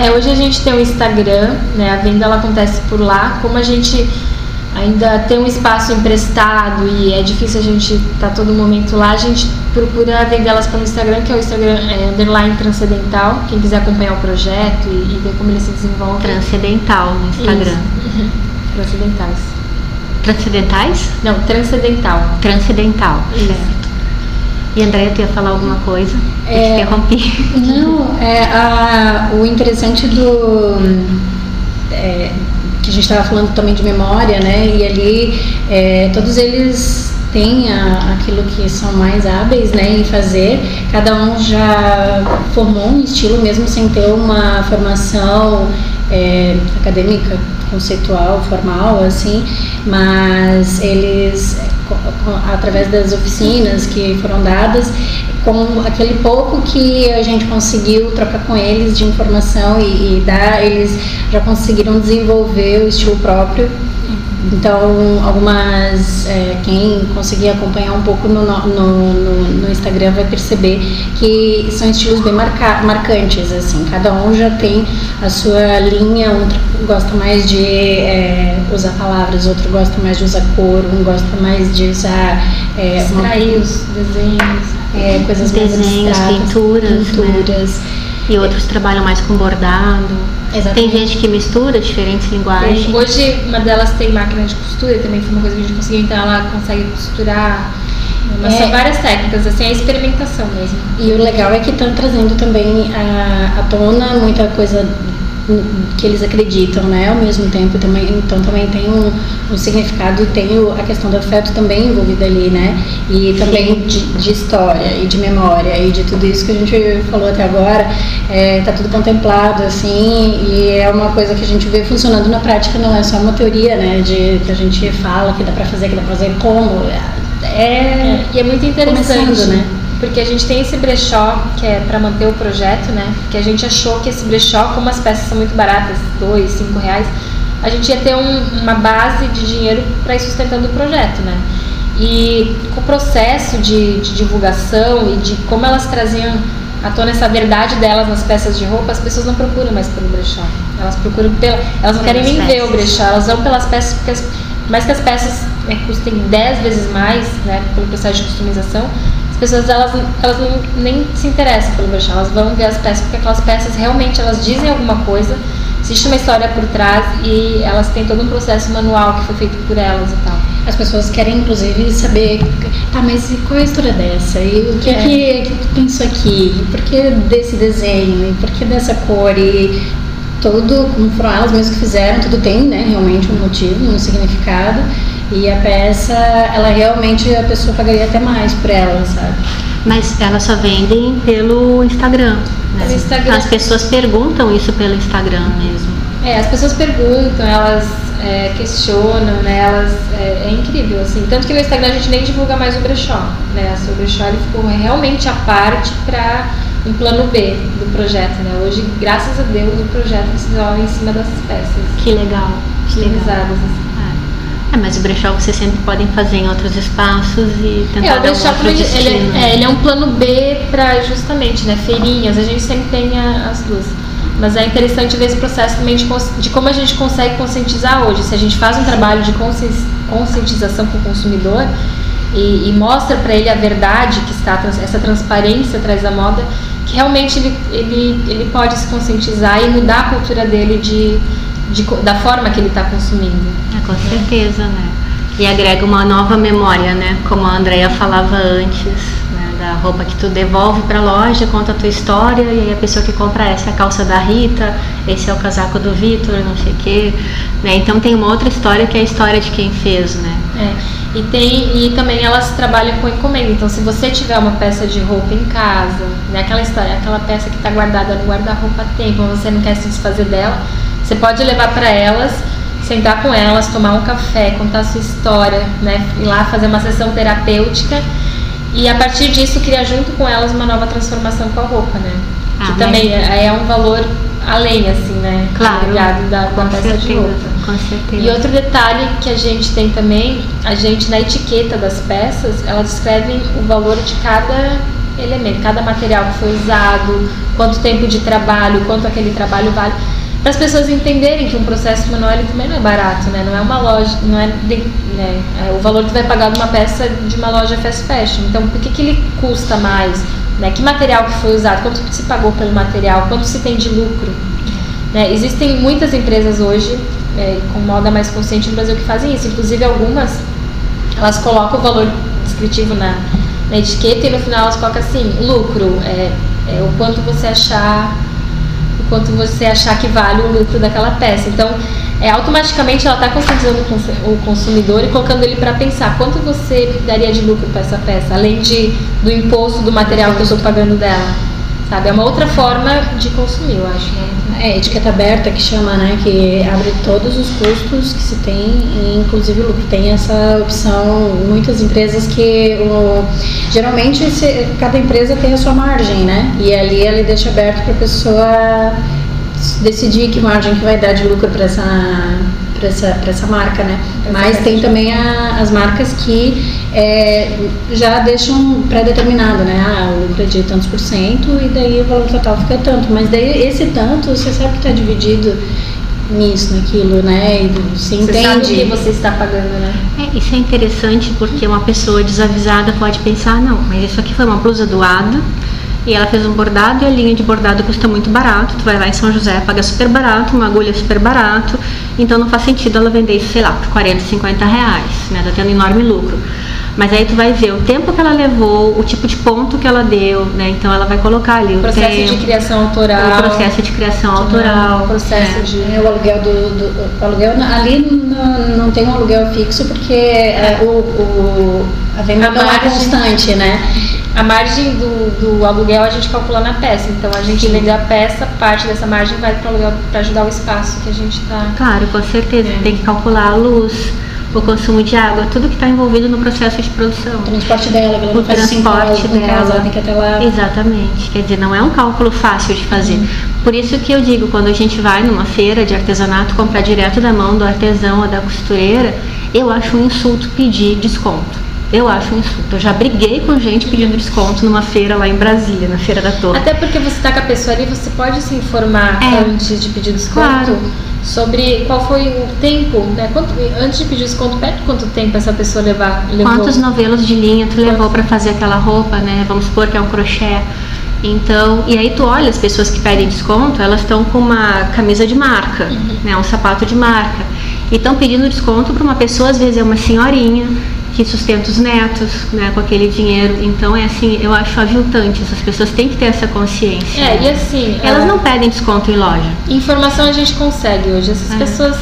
É, hoje a gente tem o Instagram, né? A venda ela acontece por lá. Como a gente ainda tem um espaço emprestado e é difícil a gente estar tá todo momento lá, a gente procura vender elas pelo Instagram, que é o Instagram é, underline transcendental, quem quiser acompanhar o projeto e, e, ver como ele se desenvolve. Transcendental no Instagram. Transcendentais. Transcendentais? Não, transcendental. Transcendental, certo. E Andréia, tu ia falar alguma coisa? É, eu te interrompi. Não, é, a, o interessante do. É, que a gente estava falando também de memória, né? E ali é, todos eles têm a, aquilo que são mais hábeis, né, em fazer. Cada um já formou um estilo mesmo sem ter uma formação é, acadêmica, conceitual, formal, assim, mas eles através das oficinas que foram dadas, com aquele pouco que a gente conseguiu trocar com eles de informação e, e dar, eles já conseguiram desenvolver o estilo próprio. Então, algumas, é, quem conseguir acompanhar um pouco no, no, no, no, Instagram vai perceber que são estilos bem marca, marcantes, assim, cada um já tem a sua linha, um gosta mais de é, usar palavras, outro gosta mais de usar cor, um gosta mais de usar... É, Extrair os desenhos. É, coisas Desenhos, mais pinturas. Né? pinturas. Né? E outros trabalham mais com bordado. Exatamente. Tem gente que mistura diferentes linguagens. Hoje, uma delas tem máquina de costura, também foi uma coisa que a gente conseguiu, então ela consegue costurar. Mas é. são várias técnicas, assim, é experimentação mesmo. E o legal é que estão trazendo também à tona muita coisa que eles acreditam, né? Ao mesmo tempo também, então também tem um, um significado, tem o, a questão do afeto também envolvida ali, né? E também de, de, história e de memória e de tudo isso que a gente falou até agora, é, tá tudo contemplado assim e é uma coisa que a gente vê funcionando na prática, não é só uma teoria, né? De que a gente fala que dá para fazer, que dá para fazer como, é, é, e é muito interessante, né? Porque a gente tem esse brechó que é para manter o projeto, né? Que a gente achou que esse brechó, como as peças são muito baratas, dois, cinco reais, a gente ia ter um, uma base de dinheiro para ir sustentando o projeto, né? E com o processo de, de divulgação e de como elas traziam à tona essa verdade delas nas peças de roupa, as pessoas não procuram mais pelo brechó. Elas procuram pela. Elas não querem nem peças. ver o brechó, elas vão pelas peças, porque as, mais que as peças né, custem 10 vezes mais, né, pelo processo de customização, as pessoas elas, elas não, nem se interessam pelo brechó, elas vão ver as peças porque aquelas peças realmente elas dizem alguma coisa, existe uma história por trás e elas têm todo um processo manual que foi feito por elas e tal. As pessoas querem, inclusive, saber, tá, mas qual é a história dessa? E o que é que, que tu pensou aqui? E por que desse desenho? E por que dessa cor? E tudo, como foram elas mesmas que fizeram, tudo tem, né, realmente um motivo, um significado. E a peça, ela realmente, a pessoa pagaria até mais por ela, sabe? Mas elas só vendem pelo Instagram. Né? Pelo Instagram. As pessoas perguntam isso pelo Instagram mesmo. É, as pessoas perguntam, elas é, questionam, né? Elas, é, é, incrível, assim. Tanto que no Instagram a gente nem divulga mais o brechó, né? O brechó ele ficou realmente a parte para um plano B do projeto, né? Hoje, graças a Deus, o projeto se desenvolve em cima dessas peças. Que legal. Utilizadas, assim. É, mas o brechó vocês sempre podem fazer em outros espaços e tentar é, o brechó dar um ele, ele, é, ele é um plano B para justamente, né, feirinhas, a gente sempre tem a, as duas. Mas é interessante ver esse processo também de, de como a gente consegue conscientizar hoje. Se a gente faz um trabalho de conscientização com o consumidor e, e mostra para ele a verdade que está, essa transparência atrás da moda, que realmente ele, ele, ele pode se conscientizar e mudar a cultura dele de, de da forma que ele está consumindo. É, com certeza, né? E agrega uma nova memória, né? Como a Andrea falava antes da roupa que tu devolve para a loja, conta a tua história e aí a pessoa que compra essa é a calça da Rita, esse é o casaco do Vitor, não sei o quê, né? Então tem uma outra história que é a história de quem fez, né? É. E tem e também elas trabalham com encomenda. Então se você tiver uma peça de roupa em casa, né, aquela história, aquela peça que está guardada no guarda-roupa há tempo, você não quer se desfazer dela, você pode levar para elas sentar com elas, tomar um café, contar a sua história, né? Ir lá fazer uma sessão terapêutica e a partir disso criar junto com elas uma nova transformação com a roupa, né? Ah, que também é, é, um valor além, assim, né? Claro. Agregado da, da peça certeza, de roupa. Com certeza. E outro detalhe que a gente tem também, a gente na etiqueta das peças, elas descrevem o valor de cada elemento, cada material que foi usado, quanto tempo de trabalho, quanto aquele trabalho vale para as pessoas entenderem que um processo manual também não é barato, né? Não é uma loja, não é, de, né? é o valor que vai pagar numa peça de uma loja fast fashion. Então, por que, que ele custa mais? Né? Que material que foi usado? Quanto se pagou pelo material? Quanto se tem de lucro? Né? Existem muitas empresas hoje é, com moda mais consciente no Brasil que fazem isso. Inclusive algumas, elas colocam o valor descritivo na, na etiqueta e no final elas colocam assim, lucro, é, é o quanto você achar quanto você achar que vale o lucro daquela peça. Então, é, automaticamente ela está conscientizando o consumidor e colocando ele para pensar quanto você daria de lucro para essa peça, além de, do imposto do material que eu estou pagando dela. Sabe? É uma outra forma de consumir, eu acho. Né? É, etiqueta aberta que chama, né? Que abre todos os custos que se tem, inclusive o lucro. Tem essa opção, muitas empresas que o, geralmente se, cada empresa tem a sua margem, né? E ali ele deixa aberto para a pessoa decidir que margem que vai dar de lucro para essa para essa, essa marca, né? Mas tem também a, as marcas que é, já deixam pré-determinado, né? Ah, o lucro é de tantos por cento e daí o valor total fica tanto. Mas daí esse tanto, você sabe que está dividido nisso, naquilo, né? E você, você entende. Sabe o que você está pagando, né? É, isso é interessante porque uma pessoa desavisada pode pensar, não, mas isso aqui foi uma blusa doada e ela fez um bordado e a linha de bordado custa muito barato. Tu vai lá em São José, paga super barato, uma agulha super barato. Então não faz sentido ela vender isso, sei lá, por 40, 50 reais, né? Tá tendo enorme lucro. Mas aí tu vai ver o tempo que ela levou, o tipo de ponto que ela deu, né? Então ela vai colocar ali o, o processo tempo, de criação autoral. O processo de criação autoral. O processo é. de. É, o aluguel do, do o aluguel ali não, não tem um aluguel fixo porque é, o, o, a venda não é constante, né? A margem do, do aluguel a gente calcula na peça, então a gente vende a peça, parte dessa margem vai para o aluguel para ajudar o espaço que a gente está. Claro, com certeza. É. Tem que calcular a luz, o consumo de água, tudo que está envolvido no processo de produção. O transporte dela, ela o não faz transporte dela. Casa, tem que até lá. Exatamente. Quer dizer, não é um cálculo fácil de fazer. Uhum. Por isso que eu digo, quando a gente vai numa feira de artesanato comprar direto da mão do artesão ou da costureira, eu acho um insulto pedir desconto. Eu acho um insulto. Eu já briguei com gente pedindo desconto numa feira lá em Brasília, na Feira da Torre. Até porque você está com a pessoa ali, você pode se informar é. antes de pedir desconto claro. sobre qual foi o tempo, né? Quanto, antes de pedir desconto, pede quanto tempo essa pessoa levar, levou. Quantos novelos de linha tu levou para fazer aquela roupa, né? Vamos supor que é um crochê. Então, e aí tu olha as pessoas que pedem desconto, elas estão com uma camisa de marca, uhum. né, um sapato de marca. E estão pedindo desconto para uma pessoa, às vezes é uma senhorinha, que sustenta os netos né, com aquele dinheiro. Então é assim, eu acho aviltante, essas pessoas têm que ter essa consciência. É, e assim. Elas é... não pedem desconto em loja. Informação a gente consegue hoje. Essas é. pessoas.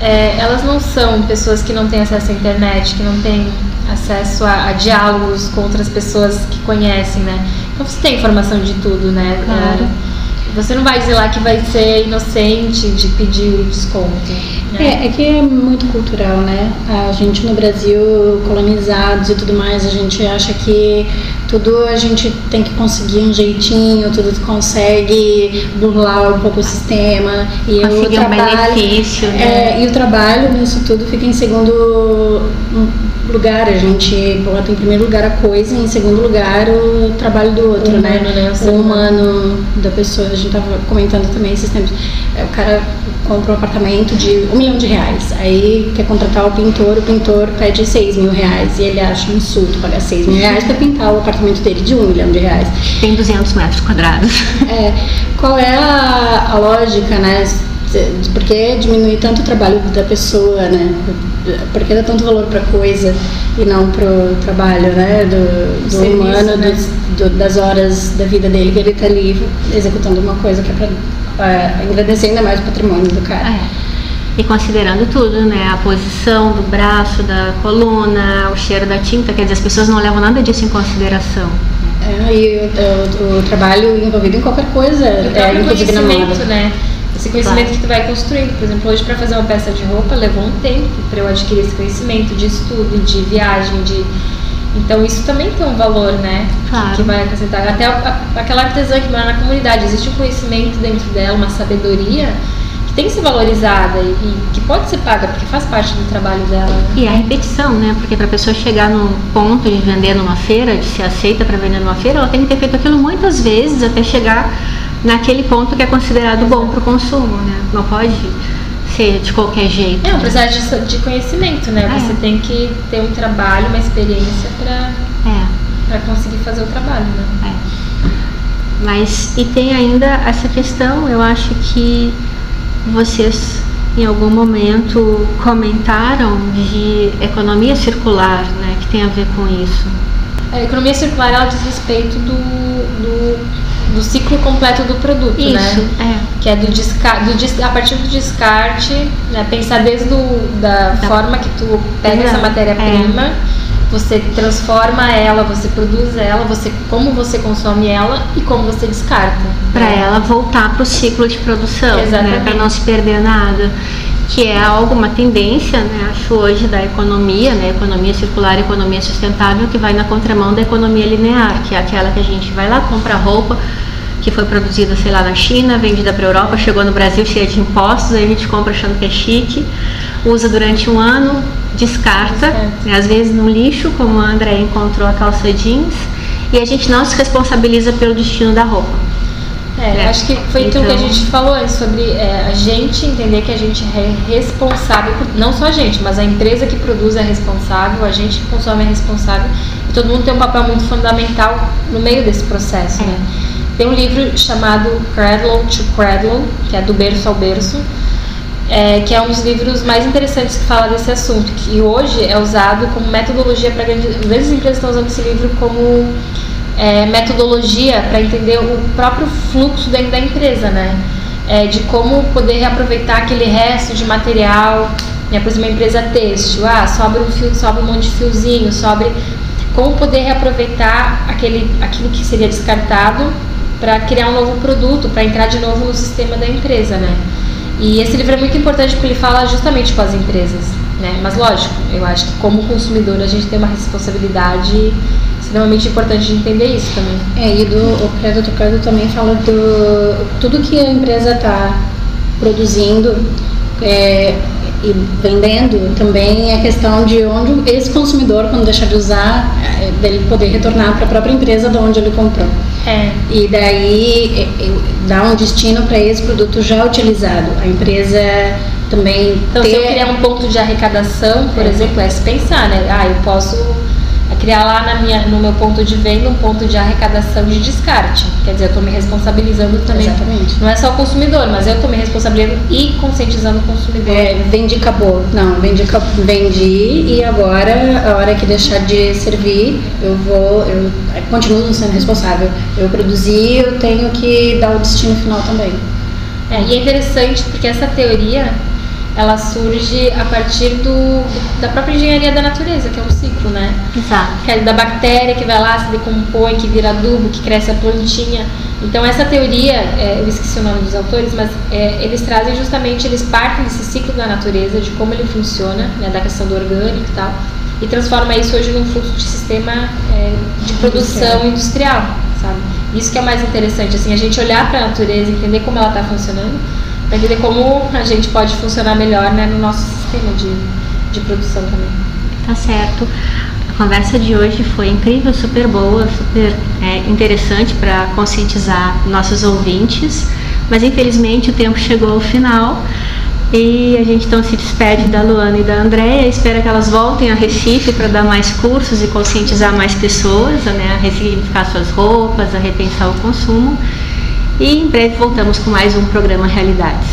É, elas não são pessoas que não têm acesso à internet, que não têm acesso a, a, diálogos com outras pessoas que conhecem, né? Então você tem informação de tudo, né? Claro. É, você não vai dizer lá que vai ser inocente de pedir desconto. Né? É, é que é muito cultural, né? A gente no Brasil, colonizados e tudo mais, a gente acha que tudo a gente tem que conseguir um jeitinho, tudo consegue burlar um pouco o sistema. E conseguir o trabalho, um benefício, né? É, e o trabalho nisso tudo fica em segundo lugar. A gente bota em primeiro lugar a coisa e em segundo lugar o trabalho do outro, né? Humano, né? O, o humano da pessoa. A gente tava comentando também esses tempos. É, o cara compra um apartamento de um milhão de reais. Aí quer contratar o pintor, o pintor pede seis mil reais. E ele acha um insulto pagar seis mil reais para pintar o apartamento dele de um milhão de reais. Tem 200 metros quadrados. É, qual é a, a lógica, né? Por que diminuir tanto o trabalho da pessoa, né? Por que dá tanto valor para coisa e não para o trabalho, né? Do, do Serviço, humano, né? do, do, das horas da vida dele que ele está ali executando uma coisa que é para é, engrandecer ainda mais o patrimônio do cara. É. E considerando tudo, né? A posição do braço, da coluna, o cheiro da tinta, quer dizer, as pessoas não levam nada disso em consideração. É, e o, o, o trabalho envolvido em qualquer coisa, é, inclusive na moda. né? Esse conhecimento claro. que tu vai construindo. Por exemplo, hoje para fazer uma peça de roupa levou um tempo para eu adquirir esse conhecimento de estudo, de viagem, de então isso também tem um valor, né? Claro. Que vai acrescentar. Até a, a, aquela artesã que mora na comunidade, existe um conhecimento dentro dela, uma sabedoria que tem que ser valorizada e, e que pode ser paga, porque faz parte do trabalho dela. Né? E a repetição, né? Porque para a pessoa chegar no ponto de vender numa feira, de ser aceita para vender numa feira, ela tem que ter feito aquilo muitas vezes até chegar naquele ponto que é considerado bom para o consumo, né? Não pode ser de qualquer jeito. É, um processo de, de conhecimento, né? É. Você tem que ter um trabalho, uma experiência para é. para conseguir fazer o trabalho, né? É. Mas e tem ainda essa questão, eu acho que vocês em algum momento comentaram de economia circular, né, que tem a ver com isso. A economia circular ela diz respeito do, do ciclo completo do produto, Isso, né? É. Que é do descarte, do, a partir do descarte, né? Pensar desde do, da, da forma que tu pega essa matéria-prima, é. você transforma ela, você produz ela, você como você consome ela e como você descarta. Para né? ela voltar para o ciclo de produção, né? Para não se perder nada que é algo, uma tendência, né, acho hoje da economia, né, economia circular, economia sustentável, que vai na contramão da economia linear, que é aquela que a gente vai lá, compra roupa que foi produzida, sei lá, na China, vendida para a Europa, chegou no Brasil cheia de impostos, aí a gente compra achando que é chique, usa durante um ano, descarta, né, às vezes no lixo, como a André encontrou a calça jeans, e a gente não se responsabiliza pelo destino da roupa. É, é, acho que foi então, aquilo que a então gente falou antes sobre é, a gente entender que a gente é responsável, não só a gente, mas a empresa que produz é responsável, a gente que consome é responsável, e todo mundo tem um papel muito fundamental no meio desse processo, né? Tem um livro chamado Cradle to Cradle, que é do berço ao berço, é, que é um dos livros mais interessantes que fala desse assunto, que hoje é usado como metodologia para grandes, grandes empresas estão usando esse livro como é, metodologia para entender o próprio fluxo dentro da empresa, né? É, de como poder reaproveitar aquele resto de material, né? por exemplo, uma empresa têxtil, ah, sobra um fio, sobra um monte de fiozinho, sobre como poder reaproveitar aquele, aquilo que seria descartado para criar um novo produto, para entrar de novo no sistema da empresa, né? E esse livro é muito importante porque ele fala justamente com as empresas. Né? Mas lógico, eu acho que como consumidor a gente tem uma responsabilidade extremamente importante de entender isso também. É, e do, o crédito Cado também fala do tudo que a empresa está produzindo é, e vendendo também é questão de onde esse consumidor, quando deixar de usar, é, dele poder retornar para a própria empresa de onde ele comprou. É. E daí dá um destino para esse produto já utilizado. A empresa também então ter... se eu criar um ponto de arrecadação, por é. exemplo, é se pensar, né? Ah, eu posso criar lá na minha, no meu ponto de venda um ponto de arrecadação de descarte. Quer dizer, eu estou me responsabilizando também. Exatamente. Não é só o consumidor, mas eu estou me responsabilizando e conscientizando o consumidor. É, vendi, acabou. Não, vendi, vendi e agora, a hora que deixar de servir, eu vou, eu continuo sendo responsável. Eu produzi, eu tenho que dar o destino final também. É, e é interessante porque essa teoria ela surge a partir do, da própria engenharia da natureza, que é um ciclo, né? Exato. Que é da bactéria que vai lá, se decompõe, que vira adubo, que cresce a plantinha. Então essa teoria, é, eu esqueci o nome dos autores, mas é, eles trazem justamente, eles partem desse ciclo da natureza, de como ele funciona, né, da questão do orgânico e tal, e transforma isso hoje num fluxo de sistema é, de produção industrial, sabe? Isso que é o mais interessante, assim, a gente olhar para a natureza, entender como ela está funcionando, para entender como a gente pode funcionar melhor né, no nosso sistema de, de produção também. Tá certo. A conversa de hoje foi incrível, super boa, super é, interessante para conscientizar nossos ouvintes, mas infelizmente o tempo chegou ao final. E a gente então se despede da Luana e da Andréia. Espera que elas voltem a Recife para dar mais cursos e conscientizar mais pessoas né, a ressignificar suas roupas, a repensar o consumo. E em breve voltamos com mais um programa Realidades.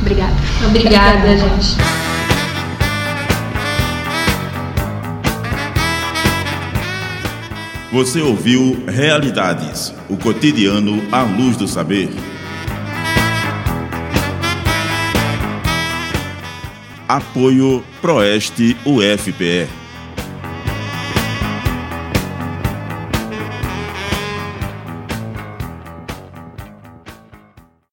Obrigada. Obrigada, Obrigada. gente. Você ouviu Realidades, o cotidiano à luz do saber. Apoio Proeste UFPE.